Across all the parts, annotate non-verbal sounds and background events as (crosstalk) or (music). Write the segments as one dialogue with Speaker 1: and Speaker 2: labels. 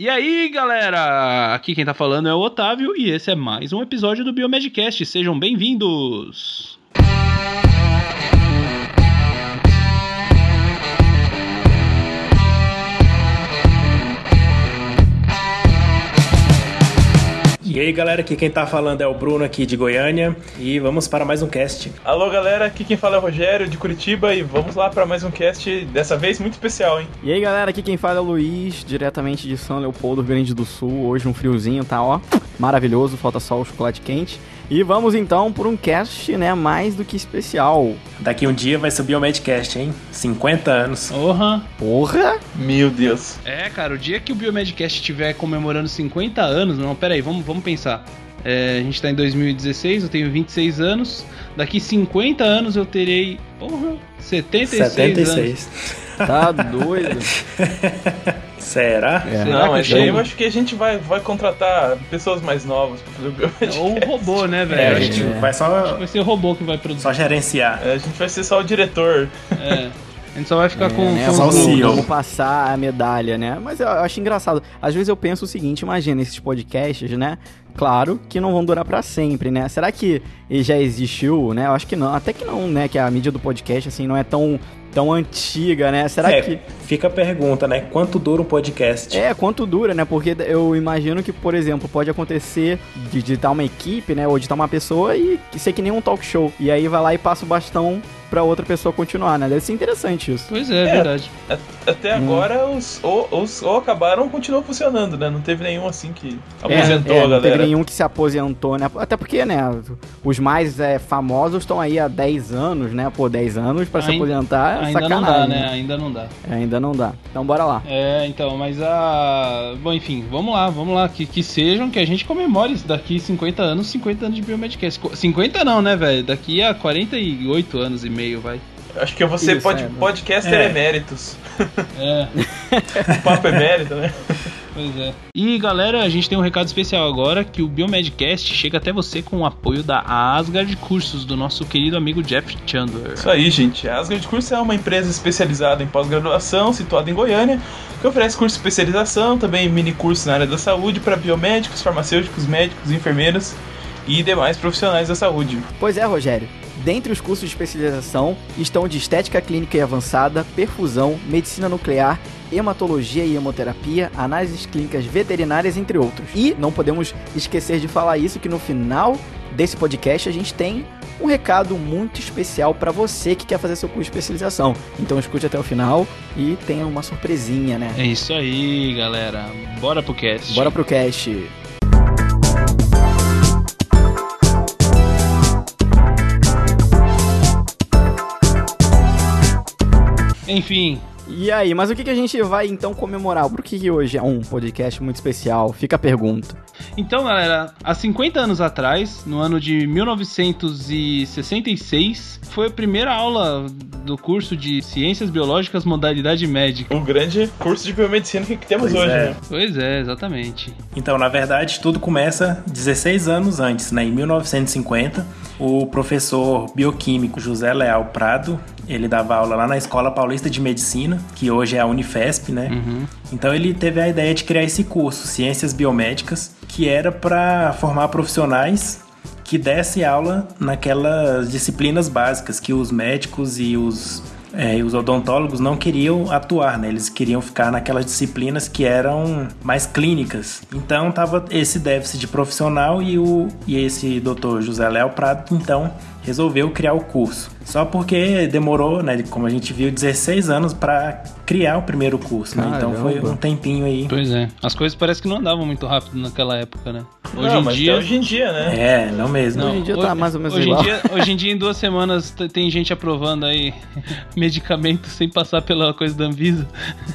Speaker 1: E aí, galera? Aqui quem tá falando é o Otávio e esse é mais um episódio do Biomedcast. Sejam bem-vindos!
Speaker 2: E aí galera, aqui quem tá falando é o Bruno aqui de Goiânia e vamos para mais um cast.
Speaker 3: Alô galera, aqui quem fala é o Rogério de Curitiba e vamos lá para mais um cast, dessa vez muito especial, hein?
Speaker 4: E aí galera, aqui quem fala é o Luiz, diretamente de São Leopoldo, Rio Grande do Sul. Hoje um friozinho, tá ó, maravilhoso, falta só o chocolate quente. E vamos então por um cast, né, mais do que especial.
Speaker 2: Daqui um dia vai subir o Medcast, hein? 50 anos.
Speaker 1: Porra!
Speaker 4: Porra!
Speaker 3: Meu Deus.
Speaker 1: É, cara, o dia que o Biomedcast estiver comemorando 50 anos, não, pera aí, vamos, vamos pensar. É, a gente tá em 2016, eu tenho 26 anos. Daqui 50 anos eu terei, porra, 76, 76. anos. (laughs)
Speaker 4: Tá doido. (laughs)
Speaker 2: Será?
Speaker 3: É. Não, mas aí eu acho que a gente vai, vai contratar pessoas mais novas pra fazer o biomedcast.
Speaker 1: Ou um robô, né, velho?
Speaker 2: É, a gente é. vai só.
Speaker 1: Vai ser o robô que vai produzir.
Speaker 2: Só gerenciar.
Speaker 3: É, a gente vai ser só o diretor.
Speaker 1: É. A gente só vai ficar é, com,
Speaker 4: né,
Speaker 1: com
Speaker 4: só o como passar a medalha, né? Mas eu acho engraçado. Às vezes eu penso o seguinte, imagina esses podcasts, né? Claro que não vão durar para sempre, né? Será que já existiu, né? Eu acho que não, até que não, né? Que a mídia do podcast assim não é tão tão antiga, né? Será
Speaker 2: é,
Speaker 4: que.
Speaker 2: Fica a pergunta, né? Quanto dura um podcast?
Speaker 4: É, quanto dura, né? Porque eu imagino que, por exemplo, pode acontecer de estar uma equipe, né? Ou de estar uma pessoa e ser que nem um talk show. E aí vai lá e passa o bastão pra outra pessoa continuar, né? Deve ser interessante isso.
Speaker 1: Pois é, é verdade.
Speaker 3: Até hum. agora, os, ou, os ou acabaram ou continuam funcionando, né? Não teve nenhum assim que aposentou é, é, a galera.
Speaker 4: Não teve nenhum que se aposentou, né? Até porque, né? Os mais é, famosos estão aí há 10 anos, né? Pô, 10 anos pra ainda, se aposentar é
Speaker 1: ainda
Speaker 4: sacanagem.
Speaker 1: Não dá, né? Ainda não dá.
Speaker 4: É, ainda não dá. Então bora lá.
Speaker 1: É, então, mas a. Bom, enfim, vamos lá, vamos lá. Que, que sejam, que a gente comemore isso daqui 50 anos, 50 anos de Biomedcast. 50 não, né, velho? Daqui a 48 anos e meio, vai.
Speaker 3: Acho que eu vou ser Isso, pod, é, podcaster é. eméritos. (laughs) É. o papo emérito, né?
Speaker 1: Pois é. E galera, a gente tem um recado especial agora que o Biomedcast chega até você com o apoio da Asgard Cursos, do nosso querido amigo Jeff Chandler.
Speaker 3: Isso aí, gente. A Asgard Cursos é uma empresa especializada em pós-graduação, situada em Goiânia, que oferece curso de especialização, também mini cursos na área da saúde para biomédicos, farmacêuticos, médicos, enfermeiros e demais profissionais da saúde.
Speaker 4: Pois é, Rogério. Dentre os cursos de especialização estão de estética clínica e avançada, perfusão, medicina nuclear, hematologia e hemoterapia, análises clínicas veterinárias, entre outros. E não podemos esquecer de falar isso que no final desse podcast a gente tem um recado muito especial para você que quer fazer seu curso de especialização. Então escute até o final e tenha uma surpresinha, né?
Speaker 1: É isso aí, galera. Bora pro cast.
Speaker 4: Bora pro cast.
Speaker 1: Enfim.
Speaker 4: E aí, mas o que, que a gente vai então comemorar? Por que, que hoje é um podcast muito especial? Fica a pergunta.
Speaker 1: Então, galera, há 50 anos atrás, no ano de 1966, foi a primeira aula do curso de Ciências Biológicas Modalidade Médica.
Speaker 3: O grande curso de biomedicina que temos pois hoje,
Speaker 1: é.
Speaker 3: né?
Speaker 1: Pois é, exatamente.
Speaker 2: Então, na verdade, tudo começa 16 anos antes, né? Em 1950, o professor bioquímico José Leal Prado ele dava aula lá na Escola Paulista de Medicina, que hoje é a Unifesp, né? Uhum. Então ele teve a ideia de criar esse curso, Ciências Biomédicas, que era para formar profissionais que dessem aula naquelas disciplinas básicas que os médicos e os é, os odontólogos não queriam atuar, né? Eles queriam ficar naquelas disciplinas que eram mais clínicas. Então tava esse déficit de profissional e o e esse doutor José Léo Prado então resolveu criar o curso. Só porque demorou, né, como a gente viu, 16 anos para criar o primeiro curso, né? Então foi um tempinho aí.
Speaker 1: Pois é. As coisas parecem que não andavam muito rápido naquela época, né?
Speaker 3: Hoje não, em dia. Hoje em dia, né?
Speaker 2: É, não mesmo.
Speaker 4: Não, hoje em dia tá mais ou menos
Speaker 1: hoje
Speaker 4: igual.
Speaker 1: Em dia, hoje em dia, em duas semanas, tem gente aprovando aí (laughs) medicamentos sem passar pela coisa da Anvisa.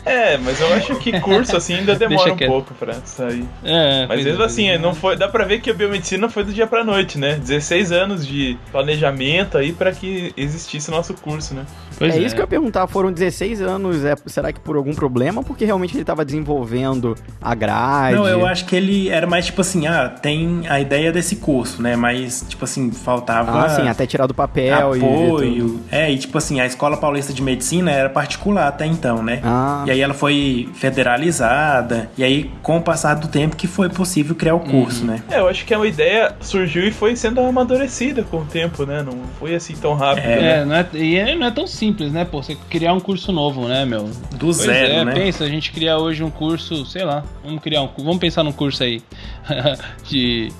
Speaker 3: É, mas eu acho que curso assim ainda (laughs) demora um pouco pra sair. É. Mas mesmo é, assim, não foi. Dá pra ver que a biomedicina foi do dia pra noite, né? 16 anos de planejamento planejamento aí para que existisse o nosso curso, né?
Speaker 4: Pois é, é, isso que eu ia perguntar. Foram 16 anos, é, será que por algum problema? Ou porque realmente ele estava desenvolvendo a grade?
Speaker 2: Não, eu acho que ele era mais tipo assim, ah, tem a ideia desse curso, né? Mas, tipo assim, faltava.
Speaker 4: Ah, sim, até tirar do papel
Speaker 2: apoio. E é, e tipo assim, a Escola Paulista de Medicina era particular até então, né? Ah. E aí ela foi federalizada. E aí, com o passar do tempo, que foi possível criar o curso, uhum. né?
Speaker 3: É, eu acho que a ideia surgiu e foi sendo amadurecida com o tempo, né? Não foi assim tão rápido.
Speaker 1: É,
Speaker 3: né?
Speaker 1: não é, e não é tão simples simples, né, pô? Você criar um curso novo, né, meu?
Speaker 2: Do pois zero,
Speaker 1: é,
Speaker 2: né?
Speaker 1: Pensa, a gente criar hoje um curso, sei lá, vamos criar um, vamos pensar num curso aí (laughs) de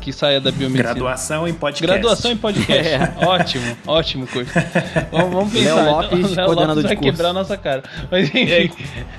Speaker 1: que saia da biomedicina.
Speaker 2: Graduação em podcast.
Speaker 1: Graduação em podcast. (laughs) É. Ótimo, ótimo curso. Vamos, vamos pensar.
Speaker 4: Léo Lopes, então, (laughs) Léo Lopes
Speaker 1: vai
Speaker 4: de curso.
Speaker 1: quebrar a nossa cara. Mas enfim.
Speaker 3: Aí,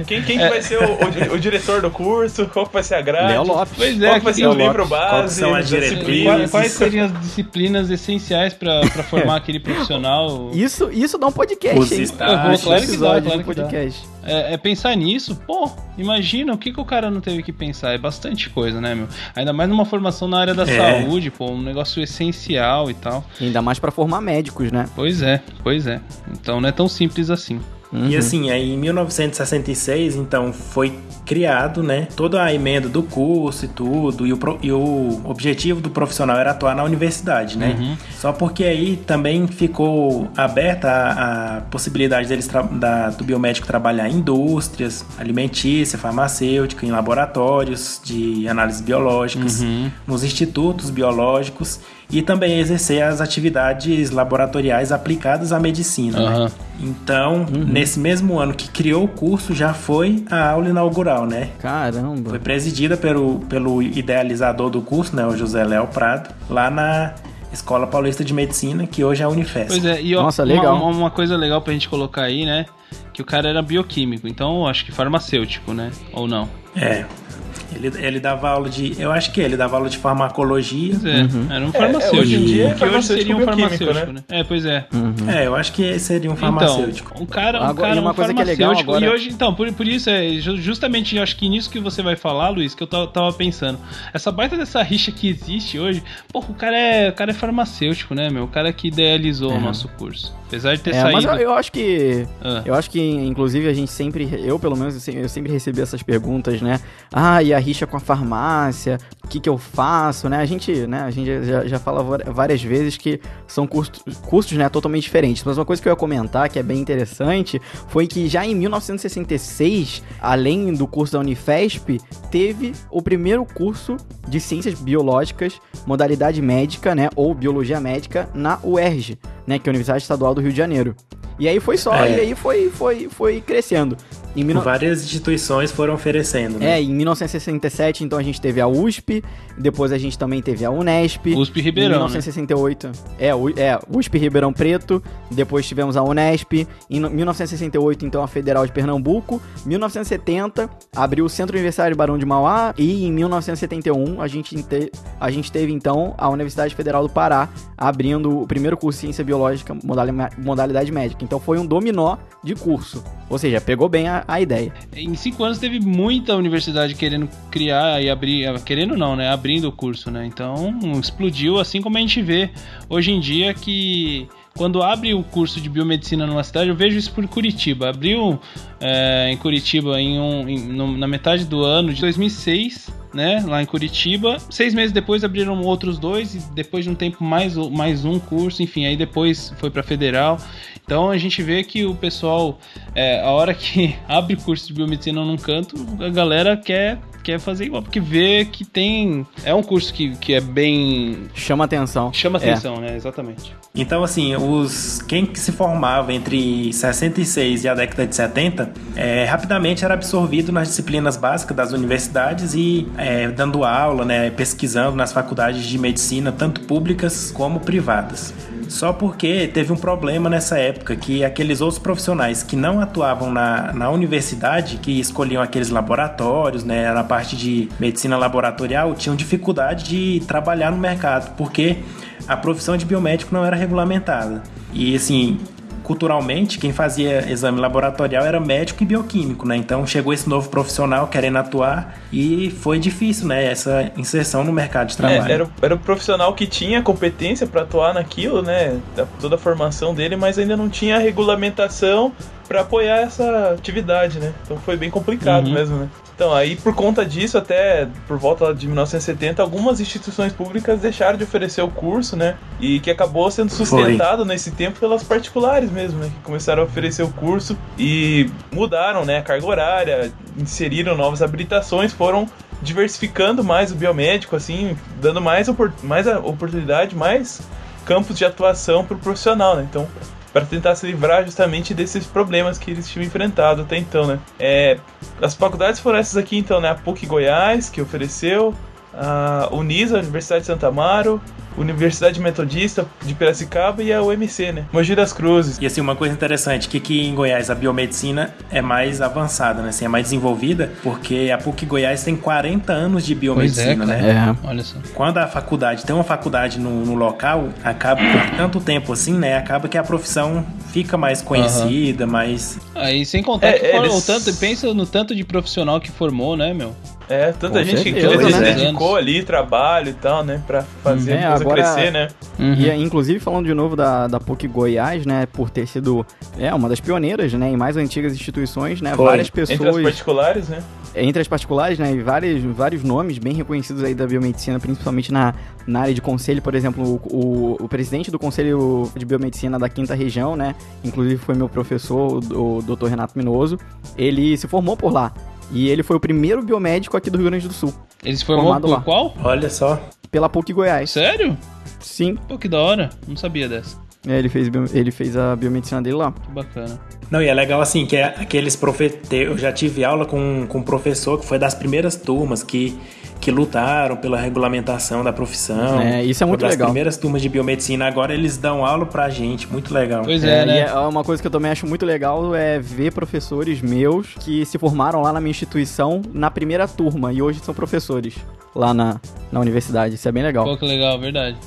Speaker 3: quem, quem é. vai ser o, o, o, diretor do curso? Qual vai ser a grade?
Speaker 4: Léo Lopes.
Speaker 3: Pois é, qual vai ser o livro base? Qual
Speaker 2: são as diretrizes?
Speaker 1: Quais, quais seriam as disciplinas essenciais para formar aquele profissional?
Speaker 4: Isso, isso dá um podcast,
Speaker 2: Os
Speaker 4: hein?
Speaker 2: Estágios,
Speaker 1: claro que dá, claro que
Speaker 4: podcast.
Speaker 1: Dá é, é, pensar nisso, pô, imagina o que, que o cara não teve que pensar. É bastante coisa, né, meu? Ainda mais numa formação na área da é. saúde, pô, um negócio essencial e tal.
Speaker 4: Ainda mais para formar médicos, né?
Speaker 1: Pois é, pois é. Então não é tão simples assim.
Speaker 2: Uhum. E assim, aí em 1966, então, foi criado, né, toda a emenda do curso e tudo, e o, e o objetivo do profissional era atuar na universidade, né? Uhum. Só porque aí também ficou aberta a, a possibilidade deles da, do biomédico trabalhar em indústrias, alimentícia, farmacêutica, em laboratórios de análises biológicas, uhum. nos institutos biológicos e também exercer as atividades laboratoriais aplicadas à medicina. Uhum. Né? Então, uhum. nesse mesmo ano que criou o curso, já foi a aula inaugural, né?
Speaker 4: Caramba!
Speaker 2: Foi presidida pelo, pelo idealizador do curso, né, o José Léo Prado, lá na Escola Paulista de Medicina, que hoje é a Unifesp.
Speaker 1: Pois é, e ó,
Speaker 4: Nossa, legal.
Speaker 1: Uma, uma, coisa legal pra gente colocar aí, né? Que o cara era bioquímico, então acho que farmacêutico, né? Ou não?
Speaker 2: É, ele, ele dava aula de. Eu acho que ele dava aula de farmacologia.
Speaker 1: Pois é, uhum. era um farmacêutico. É, hoje em dia, que hoje seria um farmacêutico, né? né? É, pois é.
Speaker 2: Uhum. É, eu acho que seria um então, farmacêutico.
Speaker 1: Então, um cara, um agora, cara, uma um coisa que é legal agora... E hoje, então, por, por isso, é justamente acho que nisso que você vai falar, Luiz, que eu tava pensando. Essa baita dessa rixa que existe hoje, pô, o cara é, o cara é farmacêutico, né, meu? O cara que idealizou é. o nosso curso. Apesar de ter é, saído. Mas
Speaker 4: eu, eu acho que. Ah. Eu acho que, inclusive, a gente sempre. Eu, pelo menos, eu sempre recebi essas perguntas, né? Ah, e a rixa com a farmácia? O que, que eu faço, né? A gente, né, a gente já, já fala várias vezes que são custos, custos né, totalmente diferentes. Mas uma coisa que eu ia comentar, que é bem interessante, foi que já em 1966, além do curso da Unifesp, teve o primeiro curso de ciências biológicas, modalidade médica, né? Ou biologia médica na UERJ né? Que é a Universidade Estadual do Rio de Janeiro. E aí foi só, é. e aí foi, foi, foi crescendo.
Speaker 2: Em mil... Várias instituições foram oferecendo, né?
Speaker 4: É, em 1967, então a gente teve a USP, depois a gente também teve a Unesp.
Speaker 1: USP Ribeirão.
Speaker 4: Em 1968, né? é, é, USP Ribeirão Preto, depois tivemos a Unesp. Em 1968, então, a Federal de Pernambuco. 1970, abriu o Centro Universitário Barão de Mauá. E em 1971, a gente, te... a gente teve, então, a Universidade Federal do Pará, abrindo o primeiro curso de Ciência Biológica, modalidade médica. Então foi um dominó de curso. Ou seja, pegou bem a, a ideia.
Speaker 1: Em cinco anos teve muita universidade querendo criar e abrir, querendo não, né? Abrindo o curso, né? Então explodiu, assim como a gente vê hoje em dia que quando abre o curso de biomedicina numa cidade, eu vejo isso por Curitiba. Abriu é, em Curitiba em um, em, no, na metade do ano de 2006, né? Lá em Curitiba. Seis meses depois abriram outros dois e depois de um tempo mais, mais um curso, enfim, aí depois foi para Federal. Então a gente vê que o pessoal, é, a hora que (laughs) abre curso de biomedicina num canto, a galera quer quer fazer igual, porque vê que tem. É um curso que, que é bem.
Speaker 4: Chama atenção.
Speaker 1: Chama é. atenção, é. né? Exatamente.
Speaker 2: Então, assim, os quem se formava entre 66 e a década de 70, é, rapidamente era absorvido nas disciplinas básicas das universidades e é, dando aula, né, pesquisando nas faculdades de medicina, tanto públicas como privadas. Só porque teve um problema nessa época que aqueles outros profissionais que não atuavam na, na universidade, que escolhiam aqueles laboratórios, né, na parte de medicina laboratorial, tinham dificuldade de trabalhar no mercado, porque a profissão de biomédico não era regulamentada. E assim, culturalmente, quem fazia exame laboratorial era médico e bioquímico, né? Então chegou esse novo profissional querendo atuar e foi difícil, né? Essa inserção no mercado de
Speaker 3: É,
Speaker 2: trabalho.
Speaker 3: era, o- era o profissional que tinha competência para atuar naquilo, né? da- Toda a formação dele, mas ainda não tinha regulamentação para apoiar essa atividade, né? Então foi bem complicado
Speaker 1: Uhum.
Speaker 3: mesmo, né? Então, aí por conta disso, até por volta de 1970, algumas instituições públicas deixaram de oferecer o curso, né? E que acabou sendo sustentado nesse tempo pelas particulares mesmo, né? Que começaram a oferecer o curso e mudaram, né? A carga horária, inseriram novas habilitações, foram diversificando mais o biomédico, assim, dando mais, opor- mais oportunidade, mais campos de atuação para o profissional, né? Então, para tentar se livrar justamente desses problemas que eles tinham enfrentado até então, né? É, as faculdades foram essas aqui, então, né? A PUC Goiás, que ofereceu, a Unisa, a Universidade de Santa Amaro, Universidade Metodista de Piracicaba e a UMC, né? Mogi das Cruzes.
Speaker 2: E assim, uma coisa interessante, que aqui em Goiás a biomedicina é mais avançada, né? Assim, é mais desenvolvida, porque a PUC Goiás tem 40 anos de
Speaker 1: Pois é,
Speaker 2: biomedicina,
Speaker 1: cara.
Speaker 2: né?
Speaker 4: É.
Speaker 1: Olha só.
Speaker 2: Quando a faculdade tem uma faculdade no, no local, acaba por tanto tempo assim, né? Acaba que a profissão fica mais conhecida, mais.
Speaker 1: Aí sem contar
Speaker 3: É,
Speaker 1: que for-
Speaker 3: eles-
Speaker 1: o tanto, pensa no tanto de profissional que formou, né, meu?
Speaker 3: É, tanta
Speaker 4: Com
Speaker 3: gente que
Speaker 4: certeza,
Speaker 3: que
Speaker 1: né?
Speaker 3: dedicou ali trabalho e tal, né? Pra fazer
Speaker 4: É,
Speaker 3: a coisa
Speaker 4: agora-
Speaker 3: crescer, né?
Speaker 1: Uhum.
Speaker 4: E inclusive falando de novo da, da PUC Goiás, né, por ter sido é, uma das pioneiras, né, em mais antigas instituições, né,
Speaker 2: Foi.
Speaker 4: várias
Speaker 3: Entre as
Speaker 4: pessoas
Speaker 3: particulares, né?
Speaker 4: entre as particulares, né, e vários, vários nomes bem reconhecidos aí da biomedicina, principalmente na, na área de conselho, por exemplo, o, o, o presidente do Conselho de Biomedicina da Quinta Região, né, inclusive foi meu professor, o, o Dr. Renato Minoso, ele se formou por lá. E ele foi o primeiro biomédico aqui do Rio Grande do Sul,
Speaker 1: Ele se formou
Speaker 4: Formado
Speaker 1: por
Speaker 4: lá.
Speaker 1: qual?
Speaker 2: Olha só.
Speaker 4: pela PUC Goiás.
Speaker 1: Sério?
Speaker 4: Sim,
Speaker 1: Pô, que da hora. Não sabia dessa.
Speaker 4: é, ele, fez, ele fez a biomedicina dele lá.
Speaker 1: Que bacana.
Speaker 2: Não, e é legal assim, que é aqueles professores. Eu já tive aula com, com um professor que foi das primeiras turmas que, que lutaram pela regulamentação da profissão.
Speaker 4: É, isso é muito
Speaker 2: das
Speaker 4: legal.
Speaker 2: primeiras turmas de biomedicina. Agora eles dão aula pra gente. Muito legal.
Speaker 1: Pois
Speaker 4: É,
Speaker 1: é,
Speaker 4: e
Speaker 1: né?
Speaker 4: é uma coisa que eu também acho muito legal é ver professores meus que se formaram lá na minha instituição na primeira turma e hoje são professores lá na, na universidade. Isso é bem legal.
Speaker 1: Pô, que legal, verdade.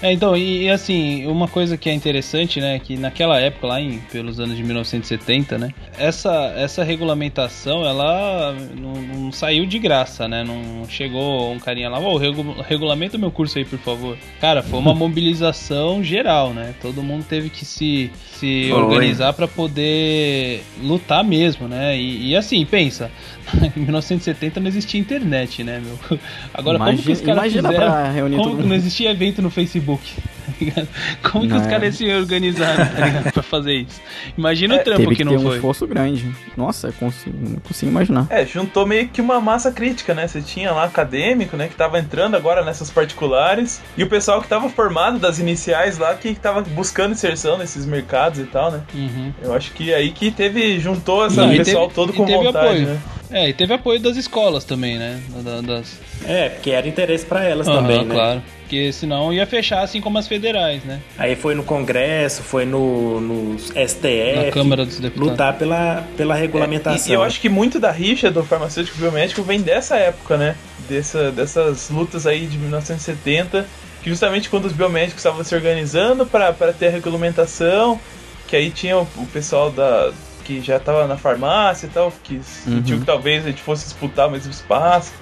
Speaker 1: É, então, e, e, assim, uma coisa que é interessante, né, que naquela época, lá em, pelos anos de 1970, né, essa, essa regulamentação, ela não, não saiu de graça, né, não chegou um carinha lá, ô, regu regulamenta meu curso aí, por favor. Cara, foi uma (laughs) mobilização geral, né, todo mundo teve que se, se
Speaker 2: Foi.
Speaker 1: organizar para poder lutar mesmo, né, e, e assim, pensa, (laughs) em 1970 não existia internet, né, meu? Agora, como que os
Speaker 4: Imagina-
Speaker 1: caras
Speaker 4: imagina
Speaker 1: fizeram...
Speaker 4: pra reunir
Speaker 1: Como que não existia evento no Facebook? Tá ligado? Como que
Speaker 4: Não.
Speaker 1: os caras se organizaram tá ligado? pra fazer isso? Imagina o trampo
Speaker 4: Teve
Speaker 1: que
Speaker 4: que
Speaker 1: não
Speaker 4: ter um
Speaker 1: foi.
Speaker 4: esforço grande. Nossa, eu consigo, não consigo imaginar.
Speaker 3: É, juntou meio que uma massa crítica, né? Você tinha lá acadêmico, né? Que tava entrando agora nessas particulares. E o pessoal que tava formado das iniciais lá, que tava buscando inserção nesses mercados e tal, né?
Speaker 1: Uhum.
Speaker 3: Eu acho que aí que teve. juntou essa
Speaker 1: e
Speaker 3: pessoal
Speaker 1: teve-
Speaker 3: todo
Speaker 1: e
Speaker 3: com
Speaker 1: teve
Speaker 3: vontade,
Speaker 1: apoio.
Speaker 3: né?
Speaker 1: É, e teve apoio das escolas também, né? Da- das...
Speaker 2: É, porque era interesse pra elas
Speaker 1: Aham,
Speaker 2: também, né?
Speaker 1: claro. Porque senão ia fechar assim como as federais, né?
Speaker 2: Aí foi no Congresso, foi no, no STF.
Speaker 1: Na Câmara dos Deputados.
Speaker 2: Lutar pela, pela regulamentação.
Speaker 3: É, E, e eu acho que muito da rixa do farmacêutico biomédico vem dessa época, né? Dessa, dessas lutas aí de 1970, que justamente quando os biomédicos estavam se organizando para ter a regulamentação, que aí tinha o, o pessoal da que já estava na farmácia e tal, que sentiu
Speaker 4: Uhum.
Speaker 3: que talvez a gente fosse disputar mais espaço.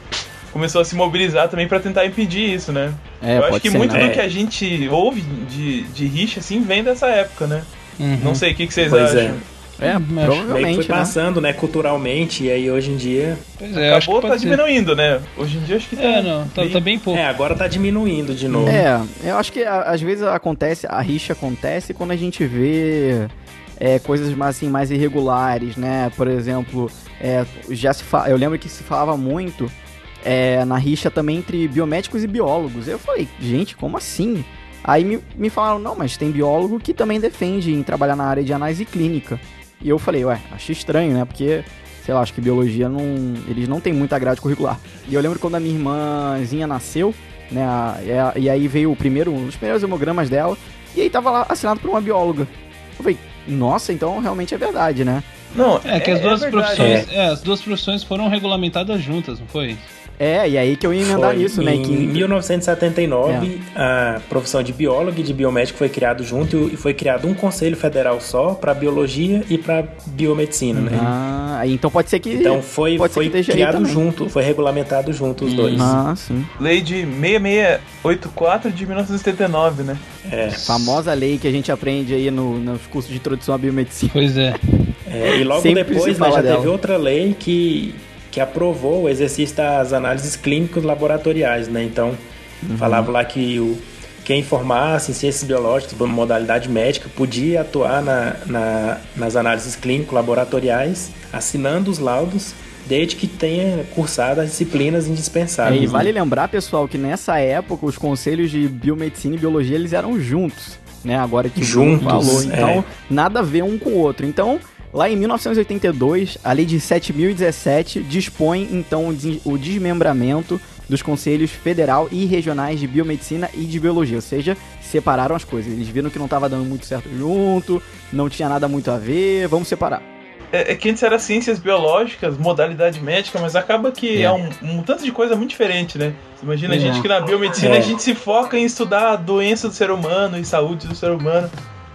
Speaker 3: Começou a se mobilizar também para tentar impedir isso, né?
Speaker 4: É,
Speaker 3: eu acho que
Speaker 4: ser,
Speaker 3: muito
Speaker 4: né?
Speaker 3: do que a gente ouve de, de rixa assim vem dessa época, né?
Speaker 1: Uhum.
Speaker 3: Não sei o que, que vocês
Speaker 2: Pois é.
Speaker 3: acham.
Speaker 4: É,
Speaker 2: Meio que foi
Speaker 4: provavelmente, né?
Speaker 2: passando, né, culturalmente, e aí hoje em dia.
Speaker 1: Pois é, acho que
Speaker 3: Acabou, tá
Speaker 1: pode ser.
Speaker 3: diminuindo, né? Hoje em dia acho que tá.
Speaker 1: É, não, tá,
Speaker 3: bem-
Speaker 1: tá bem pouco.
Speaker 2: É, agora tá diminuindo de novo.
Speaker 4: É, eu acho que às vezes acontece, a rixa acontece quando a gente vê é, coisas mais, assim, mais irregulares, né? Por exemplo, é, já se fa... eu lembro que se falava muito é, na rixa também entre biomédicos e biólogos. Eu falei, gente, como assim? Aí me, me falaram, não, mas tem biólogo que também defende em trabalhar na área de análise clínica. E eu falei, ué, acho estranho, né? Porque, sei lá, acho que biologia não. Eles não têm muita grade curricular. E eu lembro quando a minha irmãzinha nasceu, né? a- e a- E aí veio o primeiro, um dos primeiros hemogramas dela, e aí tava lá assinado por uma bióloga. Eu falei, nossa, então realmente é verdade, né?
Speaker 3: Não,
Speaker 1: É que as duas
Speaker 3: verdade.
Speaker 1: profissões, é, as duas profissões foram regulamentadas juntas, não foi?
Speaker 4: É, e aí que eu ia emendar
Speaker 2: Foi
Speaker 4: nisso, né?
Speaker 2: Em
Speaker 4: Que
Speaker 2: 1979,
Speaker 4: É.
Speaker 2: a profissão de biólogo e de biomédico foi criado junto e foi criado um conselho federal só para biologia e para biomedicina, né?
Speaker 4: Ah, então pode ser que.
Speaker 2: Então foi,
Speaker 4: pode ser
Speaker 2: foi criado junto, foi regulamentado junto os dois.
Speaker 4: Ah, sim.
Speaker 3: Lei de 6684 de 1979, né?
Speaker 2: É.
Speaker 4: Famosa lei que a gente aprende aí no, nos cursos de introdução à biomedicina.
Speaker 1: Pois é.
Speaker 2: É, e logo
Speaker 4: Sempre
Speaker 2: depois né, já
Speaker 4: dela.
Speaker 2: teve outra lei que, que aprovou o exercício das análises clínicas laboratoriais, né? Então,
Speaker 4: Uhum.
Speaker 2: falava lá que o, quem formasse em ciências biológicas, modalidade médica, podia atuar na, na- nas análises clínicas laboratoriais, assinando os laudos, desde que tenha cursado as disciplinas indispensáveis.
Speaker 4: É, e
Speaker 2: né?
Speaker 4: vale lembrar, pessoal, que nessa época os conselhos de biomedicina e biologia eles eram juntos, né? Agora que o
Speaker 2: Juntos,
Speaker 4: falou, então
Speaker 2: é.
Speaker 4: nada a ver um com o outro. Então, lá em 1982, a lei de 7017 dispõe então o des- o desmembramento dos conselhos federal e regionais de biomedicina e de biologia, ou seja, separaram as coisas. Eles viram que não estava dando muito certo junto, não tinha nada muito a ver, vamos separar.
Speaker 3: É, é que antes era ciências biológicas, modalidade médica, mas acaba que é,
Speaker 1: É.
Speaker 3: um, um tanto de coisa muito diferente, né? Imagina a
Speaker 4: É.
Speaker 3: gente que na biomedicina
Speaker 2: É.
Speaker 3: a gente se foca em estudar a doença do ser humano e saúde do ser humano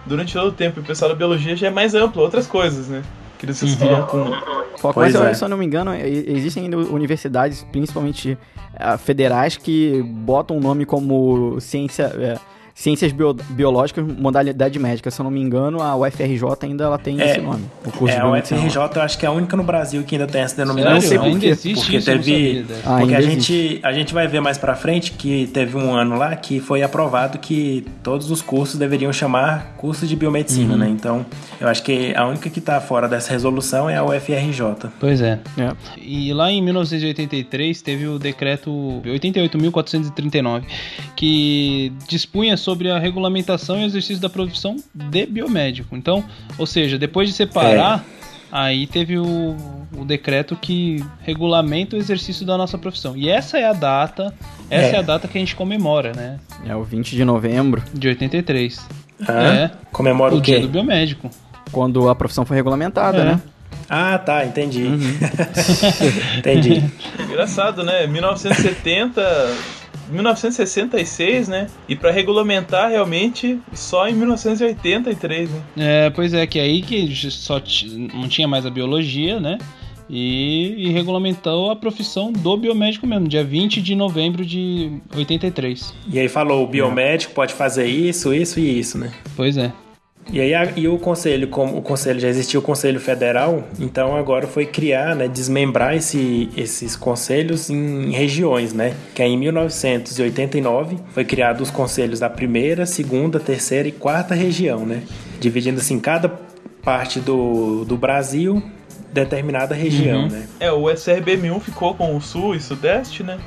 Speaker 3: durante todo o tempo. E o pessoal da biologia já é mais amplo, outras coisas, né? Que eles estudam com.
Speaker 4: Foco,
Speaker 2: Pois
Speaker 4: mas,
Speaker 2: é.
Speaker 4: se eu não me engano, existem ainda universidades, principalmente ah, federais, que botam o nome como ciência, é, ciências bio- biológicas, modalidade médica. Se eu não me engano, a UFRJ ainda ela tem
Speaker 2: É.
Speaker 4: esse nome. O curso
Speaker 2: É,
Speaker 4: de
Speaker 2: a. UFRJ eu acho que é a única no Brasil que ainda tem essa
Speaker 1: Sério?
Speaker 2: denominação.
Speaker 4: sei por
Speaker 1: Ainda
Speaker 4: quê,
Speaker 1: existe
Speaker 2: porque
Speaker 1: isso? Não
Speaker 2: teve-.
Speaker 4: Ah,
Speaker 2: Porque a gente, a gente vai ver mais pra frente que teve um ano lá que foi aprovado que todos os cursos deveriam chamar curso de biomedicina, né? Então, eu acho que a única que tá fora dessa resolução é a UFRJ.
Speaker 1: Pois é.
Speaker 4: É.
Speaker 1: E lá em 1983 teve o decreto 88.439, que dispunha sobre a regulamentação e exercício da profissão de biomédico. Então, ou seja, depois de separar, aí teve o, o decreto que regulamenta o exercício da nossa profissão. E essa é a data, essa é,
Speaker 2: É.
Speaker 1: a data que a gente comemora, né?
Speaker 4: É o 20 de novembro,
Speaker 1: De 83.
Speaker 2: Hã?
Speaker 1: É.
Speaker 2: Comemora
Speaker 1: O
Speaker 2: o,
Speaker 1: dia
Speaker 2: quê?
Speaker 1: do biomédico.
Speaker 4: quando a profissão foi regulamentada,
Speaker 1: É.
Speaker 4: né?
Speaker 2: Ah, tá, entendi.
Speaker 4: Uhum. (laughs)
Speaker 2: entendi.
Speaker 3: Engraçado, né? 1970. 1966, né? E pra regulamentar realmente só em 1983, né?
Speaker 1: É, pois é, que aí que só não tinha mais a biologia, né? E, e regulamentou a profissão do biomédico mesmo, dia 20 de novembro de 83.
Speaker 2: E aí falou, o biomédico pode fazer isso, isso e isso, né?
Speaker 1: Pois é.
Speaker 2: E aí a- e o conselho, como o conselho já existia o conselho federal, então agora foi criar, né, desmembrar esse, esses conselhos em regiões, né? Que aí em 1989 foi criado os conselhos da primeira, segunda, terceira e quarta região, né? Dividindo assim cada parte do, do Brasil determinada região,
Speaker 1: Uhum.
Speaker 2: né?
Speaker 3: É, o SRBM1 ficou com o Sul e Sudeste, né?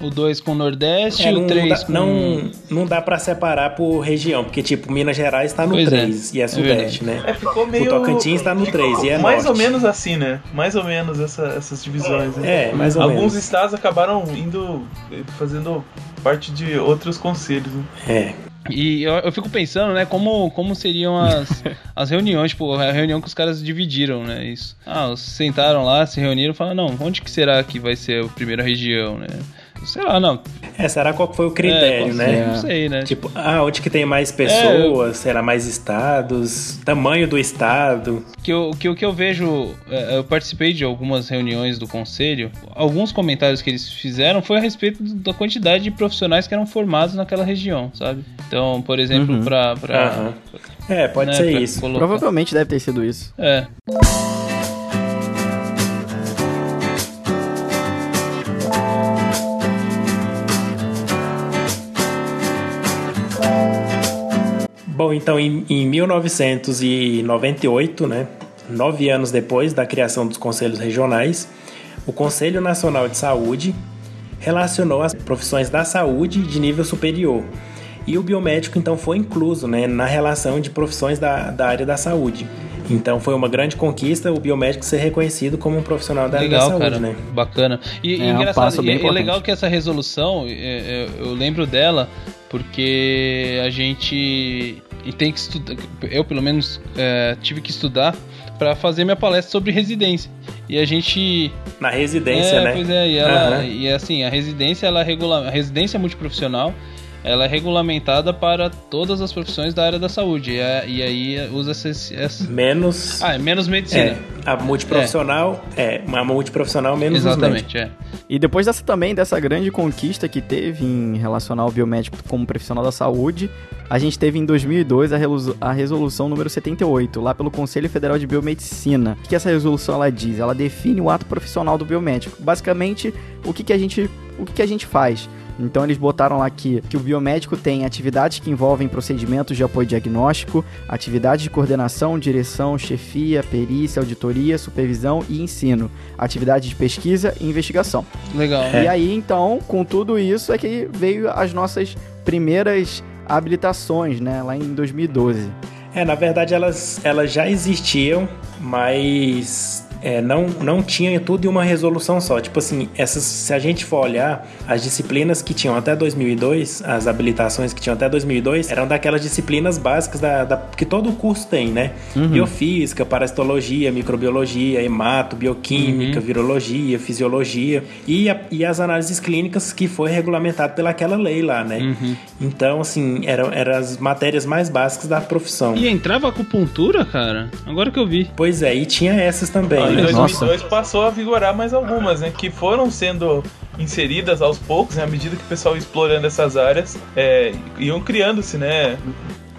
Speaker 1: O 2 com o Nordeste,
Speaker 2: É,
Speaker 1: o
Speaker 2: não,
Speaker 1: 3
Speaker 2: dá,
Speaker 1: com...
Speaker 2: não, não dá pra separar por região, porque tipo, Minas Gerais tá no
Speaker 1: Pois é,
Speaker 2: 3 e é
Speaker 1: é
Speaker 2: sudeste, né?
Speaker 3: É, ficou meio.
Speaker 2: Tocantins tá no
Speaker 3: ficou
Speaker 2: 3 e é
Speaker 3: Mais
Speaker 2: norte.
Speaker 3: ou menos assim, né? Mais ou menos essa- essas divisões. né?
Speaker 2: É, mais ou
Speaker 3: Alguns
Speaker 2: menos.
Speaker 3: estados acabaram indo. eh, fazendo parte de outros conselhos. Né?
Speaker 2: É.
Speaker 1: E eu, eu fico pensando, né, como, como seriam as, (laughs) as reuniões, tipo, a reunião que os caras dividiram, né, isso. Ah, sentaram lá, se reuniram e falaram, não, onde que será que vai ser a primeira região, né? Sei lá, não.
Speaker 2: É, será qual foi o
Speaker 1: É,
Speaker 2: critério,
Speaker 1: pode
Speaker 2: né?
Speaker 1: ser, Não sei, né?
Speaker 2: Tipo, ah, onde que tem mais
Speaker 1: É.
Speaker 2: pessoas, será mais estados, tamanho do estado.
Speaker 1: que eu, que, o que eu vejo, é, eu participei de algumas reuniões do conselho. Alguns comentários que eles fizeram foi a respeito da quantidade de profissionais que eram formados naquela região, sabe? Então, por exemplo,
Speaker 4: Uhum.
Speaker 1: pra, pra,
Speaker 2: Aham. É, pode
Speaker 1: né,
Speaker 2: ser isso.
Speaker 1: colocar-
Speaker 4: Provavelmente deve ter sido isso.
Speaker 1: É.
Speaker 2: Bom, então em, em 1998, né, nove anos depois da criação dos conselhos regionais, o Conselho Nacional de Saúde relacionou as profissões da saúde de nível superior. E o biomédico, então, foi incluso né, na relação de profissões da, da área da saúde. Então, foi uma grande conquista o biomédico ser reconhecido como um profissional da área
Speaker 1: Legal,
Speaker 2: da saúde,
Speaker 1: cara.
Speaker 2: né?
Speaker 1: Bacana. E,
Speaker 4: É,
Speaker 1: e
Speaker 4: um
Speaker 1: engraçado,
Speaker 4: passo bem
Speaker 1: e, é
Speaker 4: importante.
Speaker 1: legal que essa resolução, é, é, eu lembro dela porque a gente e tem que estudar, eu pelo menos é, tive que estudar para fazer minha palestra sobre residência. E a gente.
Speaker 2: Na residência,
Speaker 1: é,
Speaker 2: né?
Speaker 1: Pois é, e, ela,
Speaker 2: Aham.
Speaker 1: e assim, a residência, ela regula... a residência multiprofissional, ela é regulamentada para todas as profissões da área da saúde. E, a- e aí usa essa.
Speaker 2: Menos.
Speaker 1: Ah, é menos medicina.
Speaker 2: é, a multiprofissional. É, uma multiprofissional menos.
Speaker 1: Exatamente, é.
Speaker 4: E depois dessa também, dessa grande conquista que teve em relacionar o biomédico como profissional da saúde, a gente teve em 2002 a, a resolução número 78, lá pelo Conselho Federal de Biomedicina. O que essa resolução ela diz? Ela define o ato profissional do biomédico. Basicamente, o que, que, a, gente, o que, que a gente faz. Então eles botaram lá que, que o biomédico tem atividades que envolvem procedimentos de apoio diagnóstico, atividades de coordenação, direção, chefia, perícia, auditoria, supervisão e ensino, atividades de pesquisa e investigação.
Speaker 1: Legal.
Speaker 2: É.
Speaker 4: E aí, então, com tudo isso é que veio as nossas primeiras habilitações, né, lá em 2012.
Speaker 2: É, na verdade elas, elas já existiam, mas é, não, não tinha tudo em uma resolução só. Tipo assim, essas, se a gente for olhar, as disciplinas que tinham até 2002, as habilitações que tinham até 2002, eram daquelas disciplinas básicas da, da- que todo curso tem, né? Biofísica, parasitologia, microbiologia, hemato, bioquímica, virologia, fisiologia e, a- e as análises clínicas que foi regulamentado pelaquela lei lá, né? Então, assim, eram, eram as matérias mais básicas da profissão.
Speaker 1: E entrava acupuntura, cara? Agora que eu vi.
Speaker 2: Pois é, e tinha essas também,
Speaker 3: Em
Speaker 2: né?
Speaker 3: 2002 passou a vigorar mais algumas, né? Que foram sendo inseridas aos poucos, né? À medida que o pessoal ia explorando essas áreas, é, iam criando-se, né?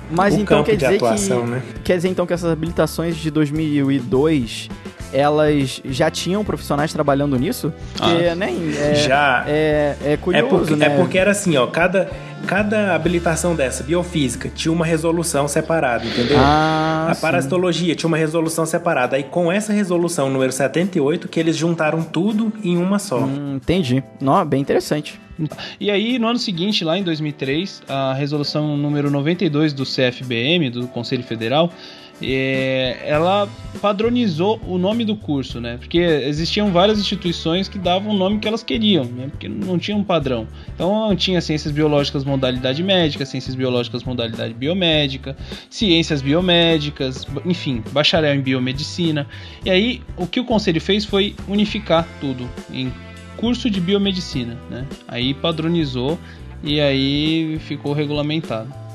Speaker 4: Mas
Speaker 2: o
Speaker 4: então
Speaker 2: campo
Speaker 4: quer
Speaker 2: de
Speaker 4: dizer
Speaker 2: atuação,
Speaker 4: que
Speaker 2: né?
Speaker 4: quer dizer então que essas habilitações de 2002 elas já tinham profissionais trabalhando nisso? Porque,
Speaker 1: Ah.
Speaker 4: né, é,
Speaker 2: Já.
Speaker 4: é, é
Speaker 2: É
Speaker 4: curioso,
Speaker 2: porque,
Speaker 4: né?
Speaker 2: é porque era assim, ó, cada, cada habilitação dessa, biofísica, tinha uma resolução separada, entendeu?
Speaker 4: Ah,
Speaker 2: a
Speaker 4: sim.
Speaker 2: parasitologia tinha uma resolução separada. Aí com essa resolução número 78, que eles juntaram tudo em uma só.
Speaker 4: Hum, entendi. Não, bem interessante.
Speaker 1: E aí, no ano seguinte, lá em 2003, a resolução número 92 do CFBM, do Conselho Federal, é, ela padronizou o nome do curso, né? Porque existiam várias instituições que davam o nome que elas queriam, né? Porque não tinha um padrão. Então tinha ciências biológicas modalidade médica, ciências biológicas modalidade biomédica, ciências biomédicas, enfim, bacharel em biomedicina. E aí o que o conselho fez foi unificar tudo em curso de biomedicina, né? Aí padronizou e aí ficou regulamentado.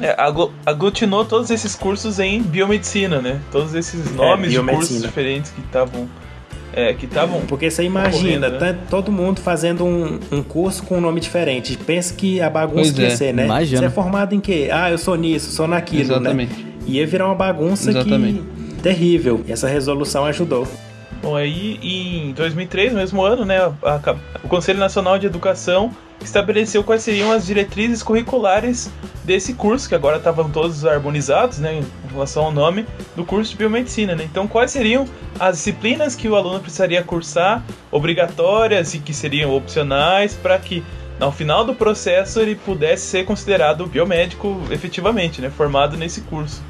Speaker 3: É, aglu- aglutinou todos esses cursos em biomedicina, né? Todos esses nomes de
Speaker 2: biomedicina.
Speaker 3: cursos diferentes que estavam. É, que estavam.
Speaker 2: Porque você imagina,
Speaker 3: né?
Speaker 2: tá todo mundo fazendo um, um curso com um nome diferente. Pensa que a bagunça
Speaker 1: Pois
Speaker 2: ia
Speaker 1: é,
Speaker 2: ser, né?
Speaker 4: imagina.
Speaker 2: Você é formado em quê? Ah, eu sou nisso, sou naquilo,
Speaker 1: Exatamente.
Speaker 2: né? Ia virar uma bagunça
Speaker 1: Exatamente.
Speaker 2: que terrível. E essa resolução ajudou.
Speaker 3: Bom, aí em 2003, no mesmo ano, né, a- a- o Conselho Nacional de Educação estabeleceu quais seriam as diretrizes curriculares desse curso, que agora estavam todos harmonizados, né, em relação ao nome do curso de biomedicina, né? Então, quais seriam as disciplinas que o aluno precisaria cursar, obrigatórias e que seriam opcionais, para que ao final do processo ele pudesse ser considerado biomédico efetivamente, né, formado nesse curso.